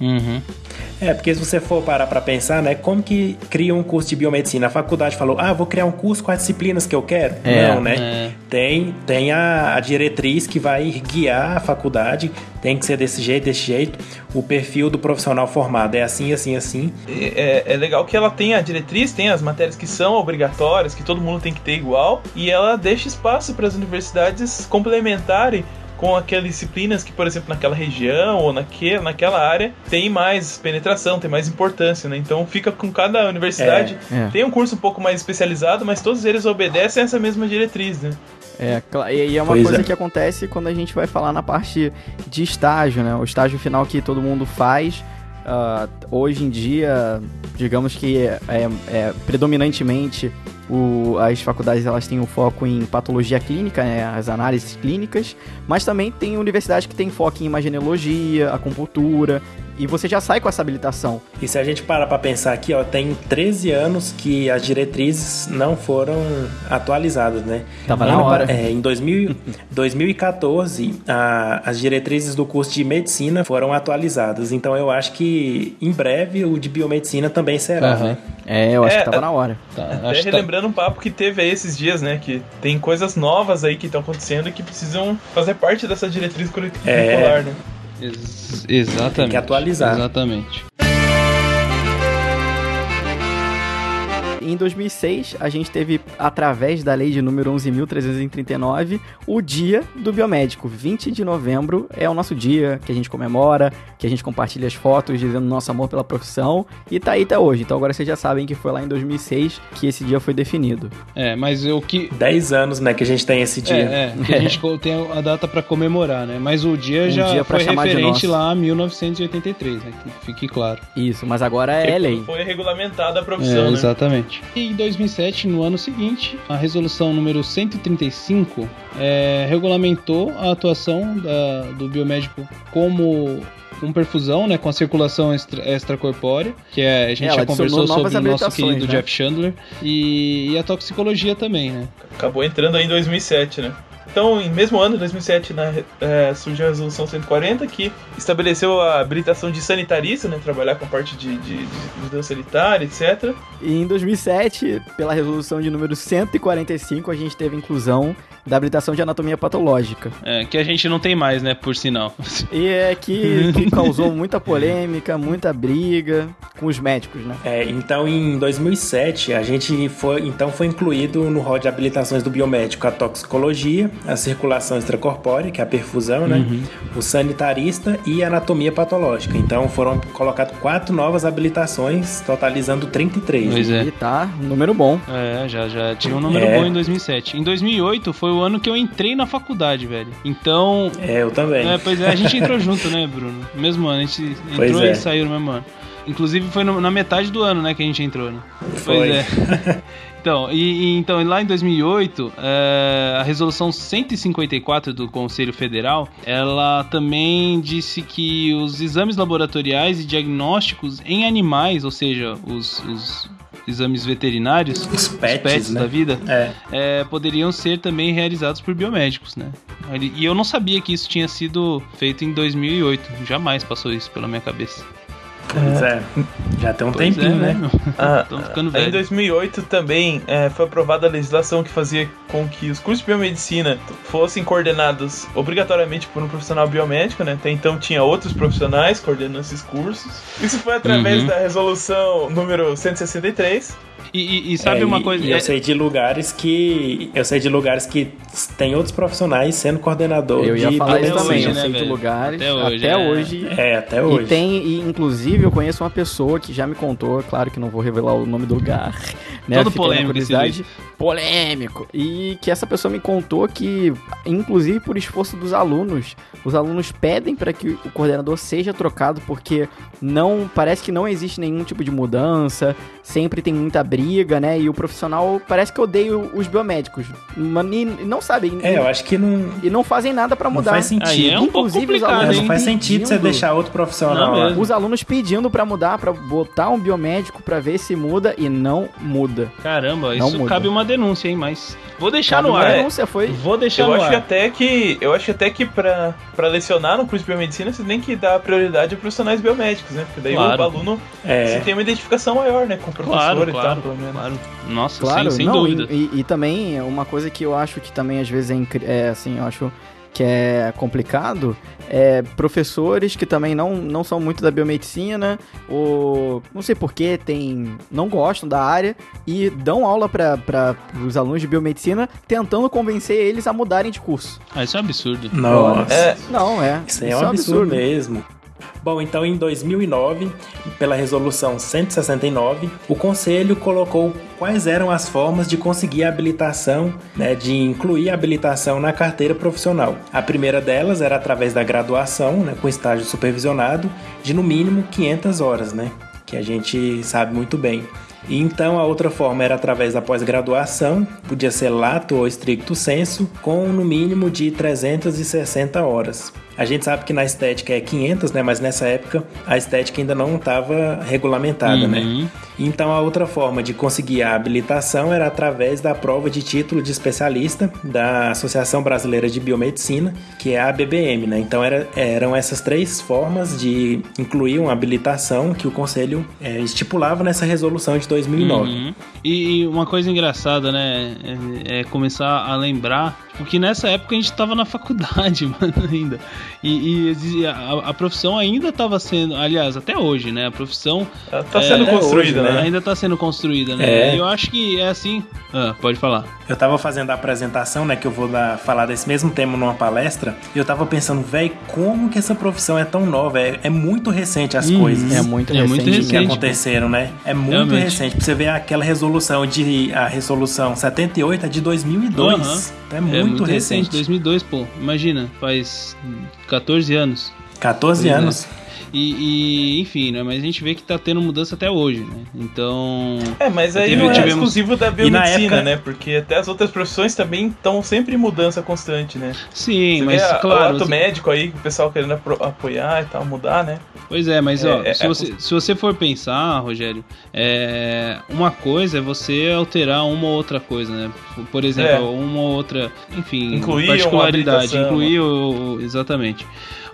Speaker 1: Uhum.
Speaker 2: É, porque se você for parar pra pensar, né, como que cria um curso de biomedicina? A faculdade falou, ah, vou criar um curso com as disciplinas que eu quero?
Speaker 4: É,
Speaker 2: Não, né?
Speaker 1: é.
Speaker 2: Tem, tem a, a diretriz que vai guiar a faculdade, tem que ser desse jeito, desse jeito. O perfil do profissional formado é assim, assim, assim.
Speaker 3: é, é legal que ela tem a diretriz, tem as matérias que são obrigatórias, que todo mundo tem que ter igual, e ela deixa espaço para as universidades complementarem com aquelas disciplinas que, por exemplo, naquela região ou naque, naquela área tem mais penetração, tem mais importância, né? Então fica com cada universidade.
Speaker 4: É, é.
Speaker 3: Tem um curso um pouco mais especializado, mas todos eles obedecem a essa mesma diretriz, né?
Speaker 4: É, e é uma
Speaker 2: Pois
Speaker 4: coisa
Speaker 2: é.
Speaker 4: que acontece quando a gente vai falar na parte de estágio, né? O estágio final que todo mundo faz. ah, hoje em dia, digamos que é, é- é predominantemente o- as faculdades elas têm o foco em patologia clínica, né? as análises clínicas, mas também tem universidades que têm foco em imagenologia, acupuntura, e você já sai com essa habilitação.
Speaker 2: E se a gente parar pra pensar aqui, ó, tem 13 anos que as diretrizes não foram atualizadas, né?
Speaker 4: Tava na
Speaker 2: pa-
Speaker 4: hora.
Speaker 2: É, em 2000, 2014, (laughs) a- as diretrizes do curso de medicina foram atualizadas. Então eu acho que em breve o de biomedicina também será,
Speaker 1: Aham.
Speaker 2: né?
Speaker 4: É, eu acho
Speaker 3: É,
Speaker 4: que tava na hora.
Speaker 1: Tá, acho que tá-
Speaker 3: relembrando um papo que teve aí esses dias, né? Que tem coisas novas aí que estão acontecendo e que precisam fazer parte dessa diretriz curricular,
Speaker 2: É.
Speaker 3: né?
Speaker 1: Ex- exatamente.
Speaker 2: Tem que atualizar.
Speaker 1: Exatamente.
Speaker 4: Em 2006, a gente teve, através da lei de número 11.339, o Dia do Biomédico. 20 de novembro é o nosso dia que a gente comemora, que a gente compartilha as fotos dizendo nosso amor pela profissão. E tá aí até hoje. Então agora vocês já sabem que foi lá em 2006 que esse dia foi definido.
Speaker 1: É, mas o que.
Speaker 2: 10 anos, né, que a gente tem esse dia.
Speaker 1: É, é que a gente (laughs) tem a data para comemorar, né? Mas o dia um já dia foi referente lá a 1983, né? Que fique claro.
Speaker 4: Isso, mas agora é lei.
Speaker 3: Foi regulamentada a profissão, é,
Speaker 1: né? Exatamente. E em 2007, no ano seguinte, a resolução número 135 é, regulamentou a atuação da, do biomédico como com perfusão, né, com a circulação extra, extracorpórea, que é, a gente é, já conversou sobre o nosso querido né? Jeff Chandler, e, e, a toxicologia também, né?
Speaker 3: Acabou entrando aí em 2007, né? Então, em mesmo ano, 2007, né, é, surgiu a Resolução 140, que estabeleceu a habilitação de sanitarista, né, trabalhar com parte de, de, de sanitária, etc.
Speaker 4: E em 2007, pela Resolução de número 145, a gente teve inclusão da habilitação de anatomia patológica.
Speaker 1: É, que a gente não tem mais, né, por sinal. (laughs)
Speaker 4: E é que, que causou muita polêmica, muita briga com os médicos, né?
Speaker 2: É, então em 2007 a gente foi, então foi incluído no rol de habilitações do biomédico a toxicologia, a circulação extracorpórea, que é a perfusão, né? Uhum. O sanitarista e a anatomia patológica. Então foram colocadas quatro novas habilitações, totalizando 33.
Speaker 1: Pois é.
Speaker 4: E tá, um número bom.
Speaker 1: É, já, já tinha um número é. bom em 2007. Em 2008 foi o o ano que eu entrei na faculdade, velho. Então.
Speaker 2: É, eu também.
Speaker 1: É, pois é, a gente entrou (laughs) junto, né, Bruno? Mesmo ano, a gente entrou é. e saiu no mesmo ano. Inclusive foi no, na metade do ano, né, que a gente entrou, né?
Speaker 2: Foi. Pois é. (laughs)
Speaker 1: Então, e, e, então, lá em 2008, é, a resolução 154 do Conselho Federal, ela também disse que os exames laboratoriais e diagnósticos em animais, ou seja, os, os exames veterinários,
Speaker 2: os pets, os pets
Speaker 1: né? da vida, é. É, poderiam ser também realizados por biomédicos, né? E eu não sabia que isso tinha sido feito em 2008. Jamais passou isso pela minha cabeça.
Speaker 2: Pois é. Já tem um pois tempinho, é, né?
Speaker 3: né? (laughs) Ah, ficando velho. Em 2008 também é, foi aprovada a legislação que fazia com que os cursos de biomedicina fossem coordenados obrigatoriamente por um profissional biomédico, né? Até então tinha outros profissionais coordenando esses cursos. Isso foi através uhum. da resolução número 163,
Speaker 1: e, e, e sabe é, uma coisa?
Speaker 2: E eu é... sei de lugares que. Eu sei de lugares que tem outros profissionais sendo coordenador
Speaker 4: eu ia
Speaker 2: de
Speaker 4: falar isso também, eu né, sei de lugares. Até hoje. Até é. hoje.
Speaker 2: É, até hoje.
Speaker 4: E tem, e, inclusive, eu conheço uma pessoa que já me contou, claro que não vou revelar o nome do lugar. Né,
Speaker 1: Todo polêmico
Speaker 4: polêmico. E que essa pessoa me contou que, inclusive por esforço dos alunos, os alunos pedem para que o coordenador seja trocado porque não parece que não existe nenhum tipo de mudança, sempre tem muita briga, né? E o profissional parece que odeia os biomédicos. E não sabem.
Speaker 2: É, eu acho que não.
Speaker 4: E não fazem nada para mudar. Não
Speaker 2: faz sentido.
Speaker 1: Aí é um Inclusive, os alunos.
Speaker 2: Não faz sentido você deixar outro profissional
Speaker 4: lá. Os alunos pedindo para mudar, para botar um biomédico para ver se muda e não muda.
Speaker 1: Caramba, não isso muda. cabe uma denúncia, hein? Mas vou deixar cabe no ar.
Speaker 4: denúncia foi.
Speaker 1: Vou deixar
Speaker 3: eu
Speaker 1: no
Speaker 3: acho
Speaker 1: ar.
Speaker 3: Que até que eu acho até que para para lecionar no curso de biomedicina você tem que dar prioridade a profissionais biomédicos, né? Porque daí claro. o aluno é. tem uma identificação maior, né, com o professor claro, e
Speaker 1: claro,
Speaker 3: tal, pelo menos.
Speaker 1: Claro. Nossa,
Speaker 4: claro,
Speaker 1: sem, sem
Speaker 4: não,
Speaker 1: dúvida.
Speaker 4: E, e, e, também uma coisa que eu acho que também às vezes é, é assim, eu acho que é complicado, é professores que também não, não são muito da biomedicina, ou não sei porquê, tem, não gostam da área e dão aula para os alunos de biomedicina tentando convencer eles a mudarem de curso.
Speaker 1: Ah, isso é um absurdo.
Speaker 2: Nossa.
Speaker 4: É, não, é.
Speaker 2: Isso, é, um é absurdo, absurdo mesmo. Bom, então em 2009, pela resolução 169, o Conselho colocou quais eram as formas de conseguir a habilitação, né, de incluir a habilitação na carteira profissional. A primeira delas era através da graduação, né, com estágio supervisionado, de no mínimo 500 horas, né, que a gente sabe muito bem. E então a outra forma era através da pós-graduação, podia ser lato ou estricto senso, com no mínimo de 360 horas. A gente sabe que na estética é 500, né? Mas nessa época a estética ainda não estava regulamentada, né? uhum. né? Então a outra forma de conseguir a habilitação era através da prova de título de especialista da Associação Brasileira de Biomedicina, que é a ABBM, né? Então era, eram essas três formas de incluir uma habilitação que o Conselho é, estipulava nessa resolução de de 2009.
Speaker 1: Uhum. E, e uma coisa engraçada, né? É, é começar a lembrar. Porque nessa época a gente tava na faculdade, (laughs) mano, ainda. E, e a, a profissão ainda tava sendo. Aliás, até hoje, né? A profissão.
Speaker 3: Ela tá sendo
Speaker 2: até
Speaker 3: construída,
Speaker 2: hoje,
Speaker 3: né?
Speaker 1: Ainda tá sendo construída, né?
Speaker 2: É.
Speaker 1: E eu acho que é assim. Ah, pode falar.
Speaker 2: Eu tava fazendo a apresentação, né, que eu vou dar, falar desse mesmo tema numa palestra, e eu tava pensando, velho, como que essa profissão é tão nova? É, é muito recente as
Speaker 1: Uhum.
Speaker 2: coisas.
Speaker 4: É muito
Speaker 1: É muito
Speaker 4: recente.
Speaker 2: que
Speaker 1: recente.
Speaker 2: aconteceram, né? É muito
Speaker 1: Realmente.
Speaker 2: recente. Pra você ver aquela resolução de a resolução 78 é de 2002.
Speaker 1: Aham.
Speaker 2: É muito,
Speaker 1: é muito
Speaker 2: recente.
Speaker 1: recente, 2002, pô. Imagina, faz 14 anos.
Speaker 2: 14
Speaker 1: Pois é.
Speaker 2: anos.
Speaker 1: E, e, enfim, né? Mas a gente vê que tá tendo mudança até hoje, né? Então.
Speaker 3: É, mas aí
Speaker 1: Teve-
Speaker 3: não é
Speaker 1: tivemos-
Speaker 3: exclusivo da
Speaker 2: E na
Speaker 3: biomedicina,
Speaker 2: época-
Speaker 3: né? Porque até as outras profissões também estão sempre em mudança constante, né?
Speaker 1: Sim,
Speaker 3: Você
Speaker 1: mas
Speaker 3: vê a-
Speaker 1: claro.
Speaker 3: o ato
Speaker 1: você-
Speaker 3: médico aí, que o pessoal querendo apro- apoiar e tal, mudar, né?
Speaker 1: Pois é, mas
Speaker 3: É,
Speaker 1: ó,
Speaker 3: é-
Speaker 1: se,
Speaker 3: é-
Speaker 1: você, se você for pensar, Rogério, é, uma coisa é você alterar uma ou outra coisa, né? Por exemplo,
Speaker 3: É.
Speaker 1: uma ou outra, enfim,
Speaker 3: Incluir
Speaker 1: particularidade, incluir o- exatamente.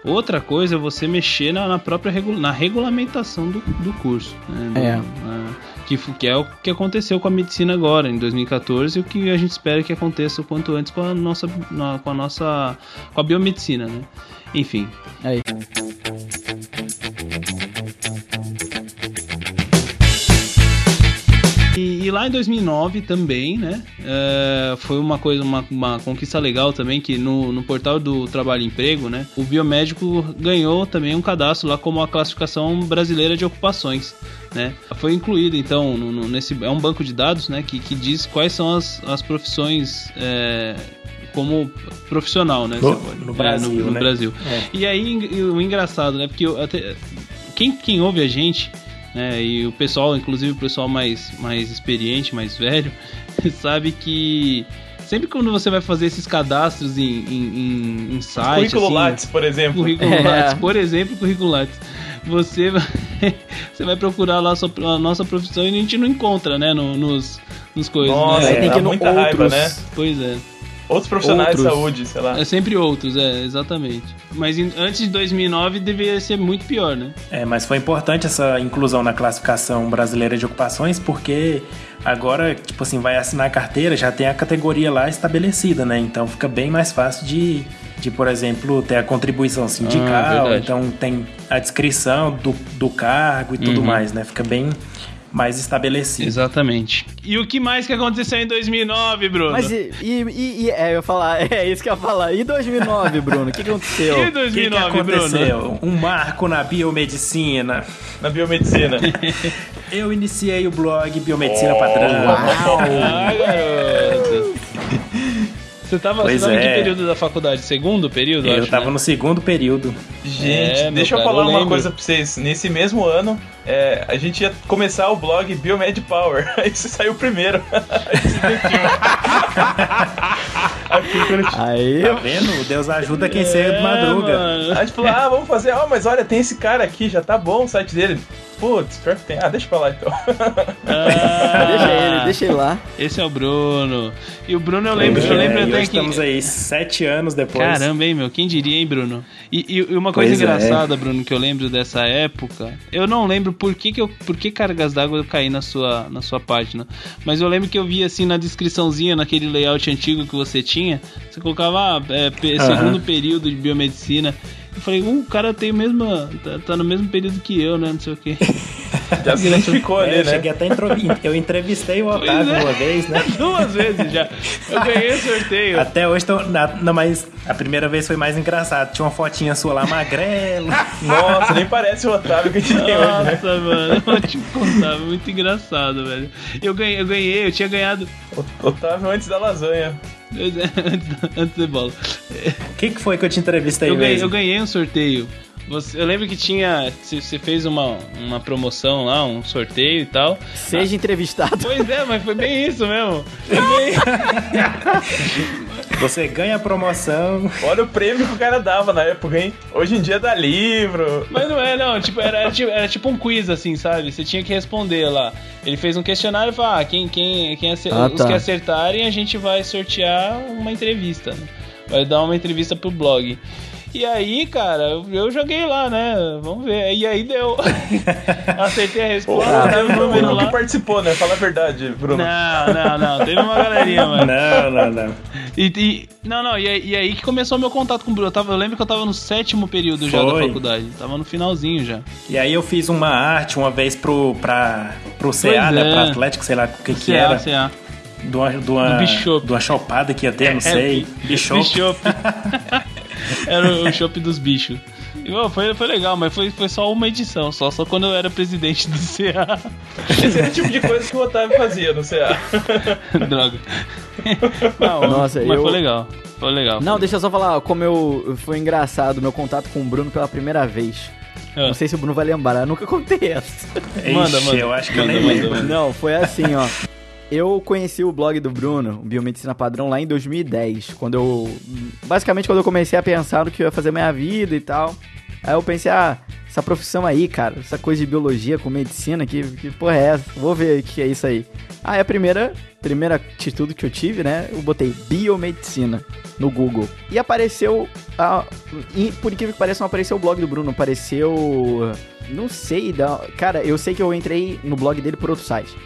Speaker 1: Outra coisa é você mexer na, na própria regu- na regulamentação do, do curso. Né? No-
Speaker 4: É.
Speaker 1: na- que, que é o que aconteceu com a medicina agora, em 2014, e o que a gente espera que aconteça o quanto antes com a nossa, na- com a nossa, com a biomedicina, né? Enfim,
Speaker 4: Aí.
Speaker 1: E, e lá em 2009 também, né? é, foi uma coisa, uma, uma conquista legal também que no, no portal do Trabalho e Emprego, né? O biomédico ganhou também um cadastro lá como a classificação brasileira de ocupações, né? Foi incluído então no, no- nesse é um banco de dados, né? Que, que diz quais são as, as profissões é, como profissional, né?
Speaker 2: No-
Speaker 1: pode-
Speaker 2: no
Speaker 1: é,
Speaker 2: Brasil,
Speaker 1: no,
Speaker 2: né?
Speaker 1: Brasil.
Speaker 2: É.
Speaker 1: E aí o engraçado, né? Porque eu até- quem, quem ouve a gente, né? E o pessoal, inclusive o pessoal mais, mais experiente, mais velho, (laughs) sabe que sempre quando você vai fazer esses cadastros em, em, em, em site,
Speaker 3: Currículo
Speaker 1: assim,
Speaker 3: Lattes, por exemplo.
Speaker 1: currículo (laughs)
Speaker 4: É.
Speaker 1: Lattes, por exemplo, currículo Lattes, você vai, (laughs) você vai procurar lá a, sua- a nossa profissão e a gente não encontra, né? no- nos, nos coisas,
Speaker 3: Nossa,
Speaker 1: né?
Speaker 4: Aí tem que ir no
Speaker 3: muita raiva,
Speaker 4: outros.
Speaker 3: né?
Speaker 1: Pois é.
Speaker 3: Outros profissionais
Speaker 4: Outros.
Speaker 3: de saúde, sei lá.
Speaker 1: É sempre outros, é, exatamente. Mas antes de 2009 deveria ser muito pior, né?
Speaker 2: É, mas foi importante essa inclusão na classificação brasileira de ocupações, porque agora, tipo assim, vai assinar a carteira, já tem a categoria lá estabelecida, né? Então fica bem mais fácil de, de por exemplo, ter a contribuição sindical,
Speaker 1: verdade.
Speaker 2: então tem a descrição do, do cargo e tudo
Speaker 1: Uhum.
Speaker 2: mais, né? Fica bem mais estabelecido.
Speaker 1: Exatamente. E o que mais que aconteceu em 2009, Bruno?
Speaker 4: Mas e, e, e- é, eu ia falar, (laughs) é isso que eu ia falar. E 2009, Bruno? O que, que aconteceu? (laughs)
Speaker 1: E
Speaker 2: O que, que
Speaker 1: 2009, Bruno?
Speaker 2: aconteceu? Um marco na biomedicina.
Speaker 3: Na biomedicina. (laughs)
Speaker 2: Eu iniciei o blog Biomedicina Padrão.
Speaker 1: Ah, garoto. Você tava,
Speaker 2: Pois
Speaker 1: você tava em que
Speaker 2: é.
Speaker 1: período da faculdade? Segundo período,
Speaker 2: Eu
Speaker 1: acho,
Speaker 2: tava
Speaker 1: né?
Speaker 2: no segundo período.
Speaker 3: Gente,
Speaker 1: É,
Speaker 3: deixa eu
Speaker 1: cara,
Speaker 3: falar
Speaker 1: eu
Speaker 3: uma coisa pra vocês. Nesse mesmo ano, é, a gente ia começar o blog Biomed Power. (laughs) Aí você saiu primeiro. Aí. (laughs) Aqui, gente-
Speaker 4: Aí,
Speaker 2: Tá vendo? Deus ajuda quem
Speaker 1: É,
Speaker 2: madruga.
Speaker 1: mano.
Speaker 3: a gente falou, ah, vamos fazer, ó, mas olha, tem esse cara aqui, já tá bom o site dele. Putz, pior que tem. Ah, deixa pra lá então.
Speaker 1: Ah, (laughs)
Speaker 4: deixa ele, deixa ele lá.
Speaker 1: Esse é o Bruno. E o Bruno eu lembro,
Speaker 2: Pois
Speaker 1: eu
Speaker 2: é,
Speaker 1: lembro
Speaker 2: e
Speaker 1: até que.
Speaker 2: estamos aí sete anos depois.
Speaker 1: Caramba, hein, meu? Quem diria, hein, Bruno? E, e- e uma coisa
Speaker 2: Pois é.
Speaker 1: engraçada, Bruno, que eu lembro dessa época, eu não lembro por que, que, eu, por que cargas d'água eu caí na sua, na sua página. Mas eu lembro que eu vi assim na descriçãozinha, naquele layout antigo que você tinha, você colocava ah, é,
Speaker 2: Aham.
Speaker 1: segundo período de biomedicina. Eu falei, uh, o cara tem o mesmo. Tá, tá no mesmo período que eu, né? Não sei o quê. (laughs)
Speaker 3: Já se identificou
Speaker 2: É,
Speaker 3: ali,
Speaker 2: eu
Speaker 3: né?
Speaker 2: cheguei até. Eu entrevistei o Otávio
Speaker 1: é.
Speaker 2: uma vez, né? (laughs)
Speaker 1: Duas vezes já. Eu ganhei o sorteio.
Speaker 2: Até hoje tô. na- Não, mas a primeira vez foi mais engraçado. Tinha uma fotinha sua lá, magrelo. (laughs)
Speaker 3: Nossa, nem parece o Otávio que a gente tem hoje, né?
Speaker 1: Nossa, mano, eu vou te contar, muito engraçado, velho. Eu ganhei, eu ganhei, eu tinha ganhado
Speaker 3: Otávio antes da lasanha. (laughs)
Speaker 1: antes, da- bola.
Speaker 2: O que, que foi que eu te entrevistei
Speaker 1: Eu ganhei,
Speaker 2: mesmo?
Speaker 1: eu ganhei um sorteio. Você- eu lembro que tinha. Você fez uma, uma promoção lá, um sorteio e tal.
Speaker 4: Seja entrevistado.
Speaker 1: Pois é, mas foi bem isso mesmo. Foi bem. (laughs)
Speaker 2: Você ganha a promoção.
Speaker 3: Olha o prêmio que o cara dava na época, hein? Hoje em dia dá livro.
Speaker 1: Mas não é, não. Tipo, era, era tipo, era tipo um quiz, assim, sabe? Você tinha que responder lá. Ele fez um questionário e falou: ah, quem, quem, quem acer-
Speaker 4: Ah,
Speaker 1: os
Speaker 4: tá.
Speaker 1: que acertarem, a gente vai sortear uma entrevista. né? Vai dar uma entrevista pro blog. E aí, cara, eu- eu joguei lá, né? Vamos ver. E aí deu. (laughs) Acertei a resposta,
Speaker 3: teve
Speaker 1: teve um
Speaker 3: o
Speaker 1: número
Speaker 3: único que
Speaker 1: lá.
Speaker 3: participou, né? Fala a verdade, Bruno.
Speaker 1: Não, não, não. Teve uma galerinha, (laughs) mano.
Speaker 2: Não, não, não.
Speaker 1: E, e- não, não, e, aí- e aí que começou o meu contato com o Bruno. Eu, tava, eu lembro que eu tava no sétimo período já da
Speaker 2: Foi.
Speaker 1: faculdade. Tava no finalzinho já.
Speaker 2: E aí eu fiz uma arte uma vez pro, pra, pro CA,
Speaker 1: Pois
Speaker 2: né?
Speaker 1: é.
Speaker 2: Pro Atlético, sei lá o que que
Speaker 1: CA,
Speaker 2: era.
Speaker 1: CA.
Speaker 2: De uma, de uma,
Speaker 1: Do
Speaker 2: uma chopada que ia ter, não sei. Bishop.
Speaker 1: Bishop. (laughs) era o, chopp dos bichos. E, bom, foi, foi legal, mas foi, foi só uma edição, só, só quando eu era presidente do CA.
Speaker 3: Esse era o tipo de coisa que o Otávio fazia no CA. (laughs)
Speaker 1: Droga. Não,
Speaker 4: Nossa,
Speaker 1: mas
Speaker 4: eu-
Speaker 1: foi legal. Foi legal.
Speaker 4: Não, deixa eu só falar como eu foi engraçado meu contato com o Bruno pela primeira vez.
Speaker 1: Ah.
Speaker 4: Não sei se o Bruno vai lembrar, eu nunca contei essa.
Speaker 1: Manda,
Speaker 2: Ixi,
Speaker 1: manda.
Speaker 2: eu acho que eu
Speaker 1: Manda,
Speaker 2: nem
Speaker 1: manda,
Speaker 2: lembro.
Speaker 1: manda.
Speaker 4: Não, foi assim, ó. Eu conheci o blog do Bruno, Biomedicina Padrão, lá em 2010. Quando eu. Basicamente, quando eu comecei a pensar no que eu ia fazer minha vida e tal. Aí eu pensei, ah, essa profissão aí, cara, essa coisa de biologia com medicina, que, que porra é essa? Vou ver o que é isso aí. Aí a primeira, primeira atitude que eu tive, né? Eu botei biomedicina no Google. E apareceu. ah, e por incrível que pareça, não apareceu o blog do Bruno, apareceu. Não sei, da, cara, eu sei que eu entrei no blog dele por outro site.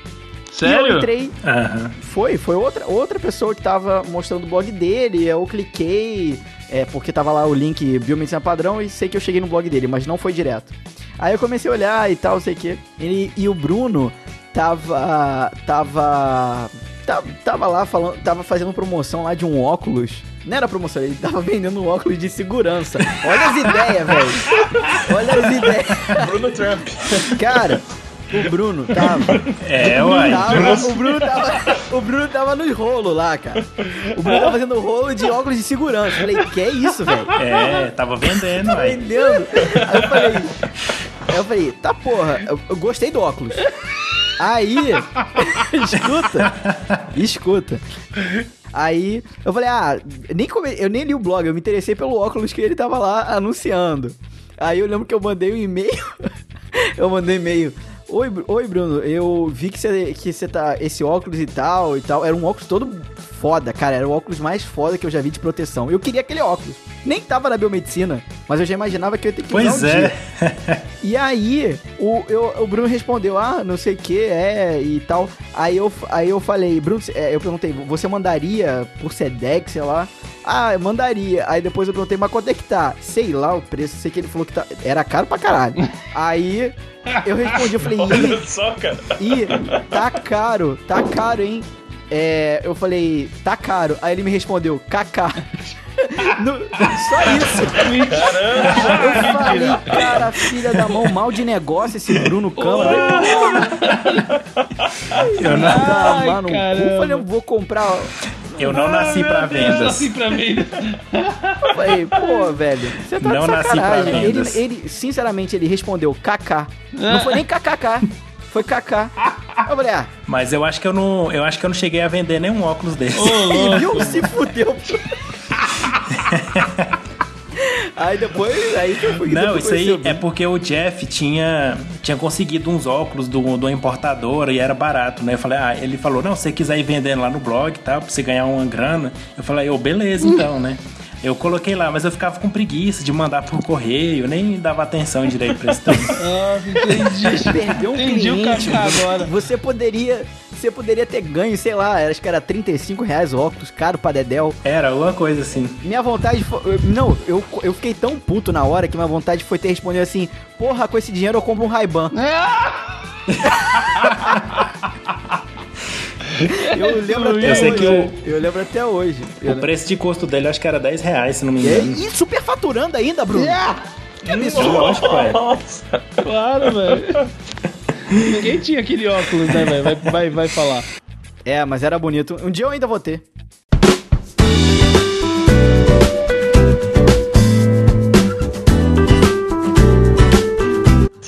Speaker 4: E eu
Speaker 1: Sério?
Speaker 4: entrei,
Speaker 2: Aham.
Speaker 4: foi, foi outra, outra pessoa que tava mostrando o blog dele, eu cliquei, é, porque tava lá o link Biomedicina Padrão e sei que eu cheguei no blog dele, mas não foi direto. Aí eu comecei a olhar e tal, sei que. E, e o Bruno tava. tava. tava, tava lá falando, tava fazendo promoção lá de um óculos. Não era promoção, ele tava vendendo um óculos de segurança. Olha as ideias, velho. Olha as ideias.
Speaker 3: Bruno Trump.
Speaker 4: Cara, o Bruno tava.
Speaker 2: É,
Speaker 4: O Bruno
Speaker 2: uai.
Speaker 4: tava- o, Bruno tava, o Bruno tava nos rolos lá, cara. O Bruno tava fazendo rolo de óculos de segurança. Eu falei, que é isso, velho?
Speaker 2: É, tava vendendo, uai.
Speaker 4: vendendo? Aí eu falei. Aí eu falei, tá porra, eu, eu gostei do óculos. Aí, (laughs) escuta, escuta. Aí eu falei, ah, nem come- eu nem li o blog, eu me interessei pelo óculos que ele tava lá anunciando. Aí eu lembro que eu mandei um e-mail. (laughs) eu mandei um e-mail. Oi, Oi, Bruno, eu vi que você que você tá. Esse óculos e tal e tal. Era um óculos todo foda, cara. Era o óculos mais foda que eu já vi de proteção. Eu queria aquele óculos. Nem tava na biomedicina, mas eu já imaginava que eu ia ter que
Speaker 2: Pois
Speaker 4: um
Speaker 2: é.
Speaker 4: E aí, o, eu, o Bruno respondeu, ah, não sei o que, é, e tal. Aí eu, aí eu falei, Bruno, é, eu perguntei, você mandaria por Sedex, sei lá? Ah, eu mandaria. Aí depois eu perguntei, mas quanto é que tá? Sei lá o preço, sei que ele falou que tá, era caro pra caralho. aí eu respondi, eu falei, (laughs)
Speaker 3: Olha só, cara.
Speaker 4: ih, tá caro, tá caro, hein? É, eu falei, tá caro. Aí ele me respondeu, kaká. (laughs) No- só isso. Eu falei, cara, filha da mão, mal de negócio esse Bruno Câmara.
Speaker 2: Eu (laughs) não,
Speaker 4: Ah, mano,
Speaker 1: caramba.
Speaker 4: eu falei, eu vou comprar.
Speaker 2: eu não nasci pra vendas.
Speaker 1: Assim pra mim.
Speaker 4: Eu falei, pô, velho, você tá
Speaker 2: Não
Speaker 4: de
Speaker 2: nasci pra
Speaker 4: sacanagem. Ele,
Speaker 2: vendas.
Speaker 4: ele, sinceramente, ele respondeu KK. Não foi nem KKK, foi KK. Ah,
Speaker 2: Mas eu acho que eu não, eu acho que eu não cheguei a vender nenhum óculos desse.
Speaker 4: e viu? Se fudeu. (laughs) Aí depois, aí que eu fui
Speaker 2: Não, isso aí é porque o Jeff tinha, tinha conseguido uns óculos do, do importador e era barato, né? Eu falei, ah, ele falou, não, se você quiser ir vendendo lá no blog e tal, pra você ganhar uma grana. Eu falei, ô, beleza (laughs) então, né? Eu coloquei lá, mas eu ficava com preguiça de mandar por correio, nem dava atenção direito pra isso tudo.
Speaker 1: Nossa, entendi. (laughs)
Speaker 4: Perdeu um
Speaker 1: Entendi o
Speaker 4: cliente.
Speaker 1: Kaká agora.
Speaker 4: Você poderia, você poderia ter ganho, sei lá, acho que era 35 reais o óculos, caro pra Dedel.
Speaker 2: Era uma coisa assim.
Speaker 4: Minha vontade foi. Não, eu, eu fiquei tão puto na hora que minha vontade foi ter respondido assim: Porra, com esse dinheiro eu compro um Ray-Ban. (laughs) (laughs) Eu lembro até
Speaker 2: Eu sei
Speaker 4: hoje.
Speaker 2: que o-
Speaker 4: Eu lembro até hoje. Eu
Speaker 2: O preço de custo dele eu acho que era 10 reais, se não me
Speaker 4: lembro.
Speaker 2: engano.
Speaker 4: E superfaturando ainda, Bruno. Que absurdo.
Speaker 2: Lógico, pai.
Speaker 3: Nossa.
Speaker 1: Claro, velho. (laughs) Ninguém tinha aquele óculos, né, velho? Vai, vai, vai falar.
Speaker 4: É, mas era bonito. Um dia eu ainda vou ter.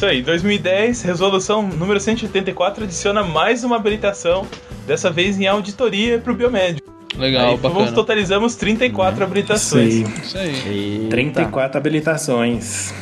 Speaker 3: Isso aí, 2010, resolução número 184 adiciona mais uma habilitação, dessa vez em auditoria para o biomédico.
Speaker 1: Legal,
Speaker 3: aí,
Speaker 1: bacana.
Speaker 3: vamos totalizamos 34
Speaker 2: Isso
Speaker 3: habilitações.
Speaker 2: aí.
Speaker 1: Isso aí.
Speaker 4: Eita.
Speaker 2: 34 habilitações.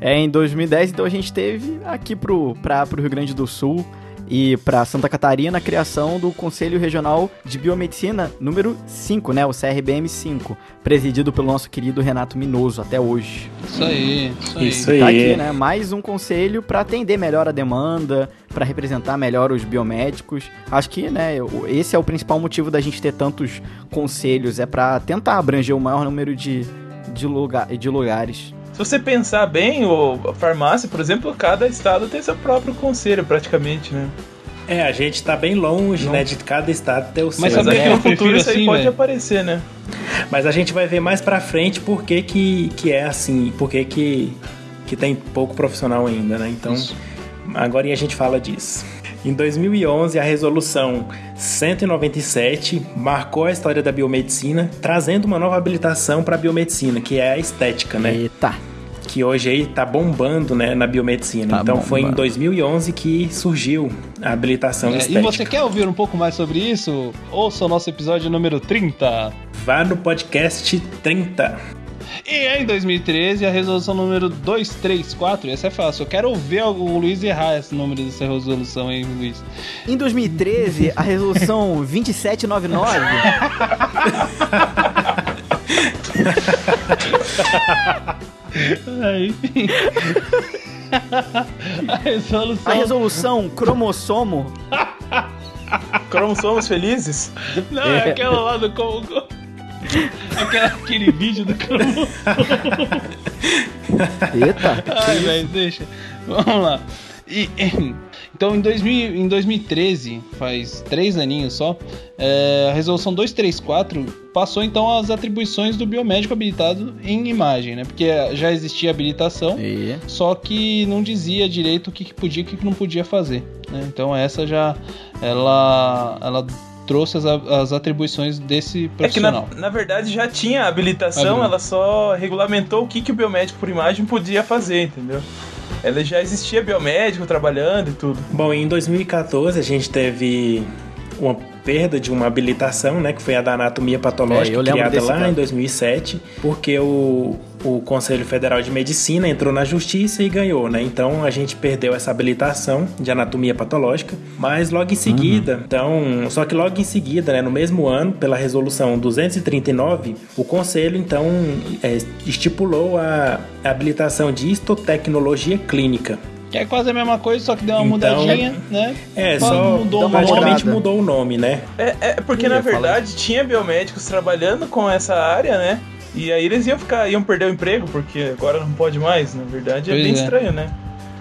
Speaker 4: É, em 2010, então a gente teve aqui pro, pra, pro Rio Grande do Sul. E para Santa Catarina, a criação do Conselho Regional de Biomedicina número 5, né? O CRBM 5, presidido pelo nosso querido Renato Minoso até hoje.
Speaker 1: Isso aí, isso aí.
Speaker 2: Isso aí.
Speaker 4: Tá aqui, né? Mais um conselho para atender melhor a demanda, para representar melhor os biomédicos. Acho que, né, esse é o principal motivo da gente ter tantos conselhos, é para tentar abranger o maior número de, de, lugar, de lugares.
Speaker 3: Se você pensar bem, o, a farmácia, por exemplo, cada estado tem seu próprio conselho, praticamente, né?
Speaker 2: É, a gente tá bem longe,
Speaker 3: Não.
Speaker 2: né, de cada estado ter o seu.
Speaker 1: Mas
Speaker 3: Mas
Speaker 1: sabe
Speaker 3: é
Speaker 1: o
Speaker 3: que no futuro isso aí
Speaker 1: assim,
Speaker 3: pode aparecer, né?
Speaker 2: Mas a gente vai ver mais pra frente por que que, que é assim, por que que, que tem pouco profissional ainda, né? Então,
Speaker 1: Isso.
Speaker 2: agora a gente fala disso. Em 2011, a resolução 197 marcou a história da biomedicina, trazendo uma nova habilitação para a biomedicina, que é a estética, né?
Speaker 4: Eita.
Speaker 2: Que hoje aí tá bombando, né, na biomedicina.
Speaker 4: Tá
Speaker 2: então foi em
Speaker 4: bombando.
Speaker 2: 2011 que surgiu a habilitação
Speaker 1: É, e
Speaker 2: estética.
Speaker 1: você quer ouvir um pouco mais sobre isso? Ouça o nosso episódio número 30.
Speaker 2: Vá no podcast 30.
Speaker 1: E em 2013, a resolução número 234, essa é fácil. Eu quero ouvir o Luiz errar esse número dessa resolução, hein, Luiz?
Speaker 4: Em 2013, a resolução 2799
Speaker 1: É, (laughs) enfim. (laughs) a resolução.
Speaker 4: A resolução cromossomo.
Speaker 3: Cromossomos felizes?
Speaker 1: Não, é aquela lá do. como- como- Aquela, aquele vídeo do cromo.
Speaker 4: Eita.
Speaker 1: Ai, velho, deixa. Vamos lá. E, (laughs) então, em, 2000, em 2013, faz três aninhos só, é, a resolução 234 passou então as atribuições do biomédico habilitado em imagem, né? Porque já existia habilitação,
Speaker 4: E...
Speaker 1: só que não dizia direito o que, que podia e o que, que não podia fazer. né? Então essa já ela, ela trouxe as, as atribuições desse
Speaker 3: É que na,
Speaker 1: profissional.
Speaker 3: na verdade já tinha habilitação,
Speaker 1: Habilita.
Speaker 3: ela só regulamentou o que, que o biomédico por imagem podia fazer, entendeu? Ela já existia biomédico trabalhando e tudo.
Speaker 2: Bom, em 2014 a gente teve uma perda de uma habilitação, né, que foi a da anatomia patológica,
Speaker 4: É,
Speaker 2: criada lá
Speaker 4: caso.
Speaker 2: em 2007, porque o, o Conselho Federal de Medicina entrou na justiça e ganhou, né? Então a gente perdeu essa habilitação de anatomia patológica, mas logo em seguida,
Speaker 4: Uhum.
Speaker 2: então, só que logo em seguida, né, no mesmo ano, pela resolução 239, o Conselho então é, estipulou a habilitação de histotecnologia clínica.
Speaker 1: Que é quase a mesma coisa, só que deu uma
Speaker 2: Então-
Speaker 1: mudadinha, né?
Speaker 2: É,
Speaker 1: Só
Speaker 2: só
Speaker 1: mudou
Speaker 2: praticamente mudou o nome, né?
Speaker 3: É, é porque na verdade tinha biomédicos trabalhando com essa área, né? E aí eles iam ficar, iam perder o emprego, porque agora não pode mais, na verdade é
Speaker 1: Pois
Speaker 3: bem
Speaker 1: é.
Speaker 3: estranho, né?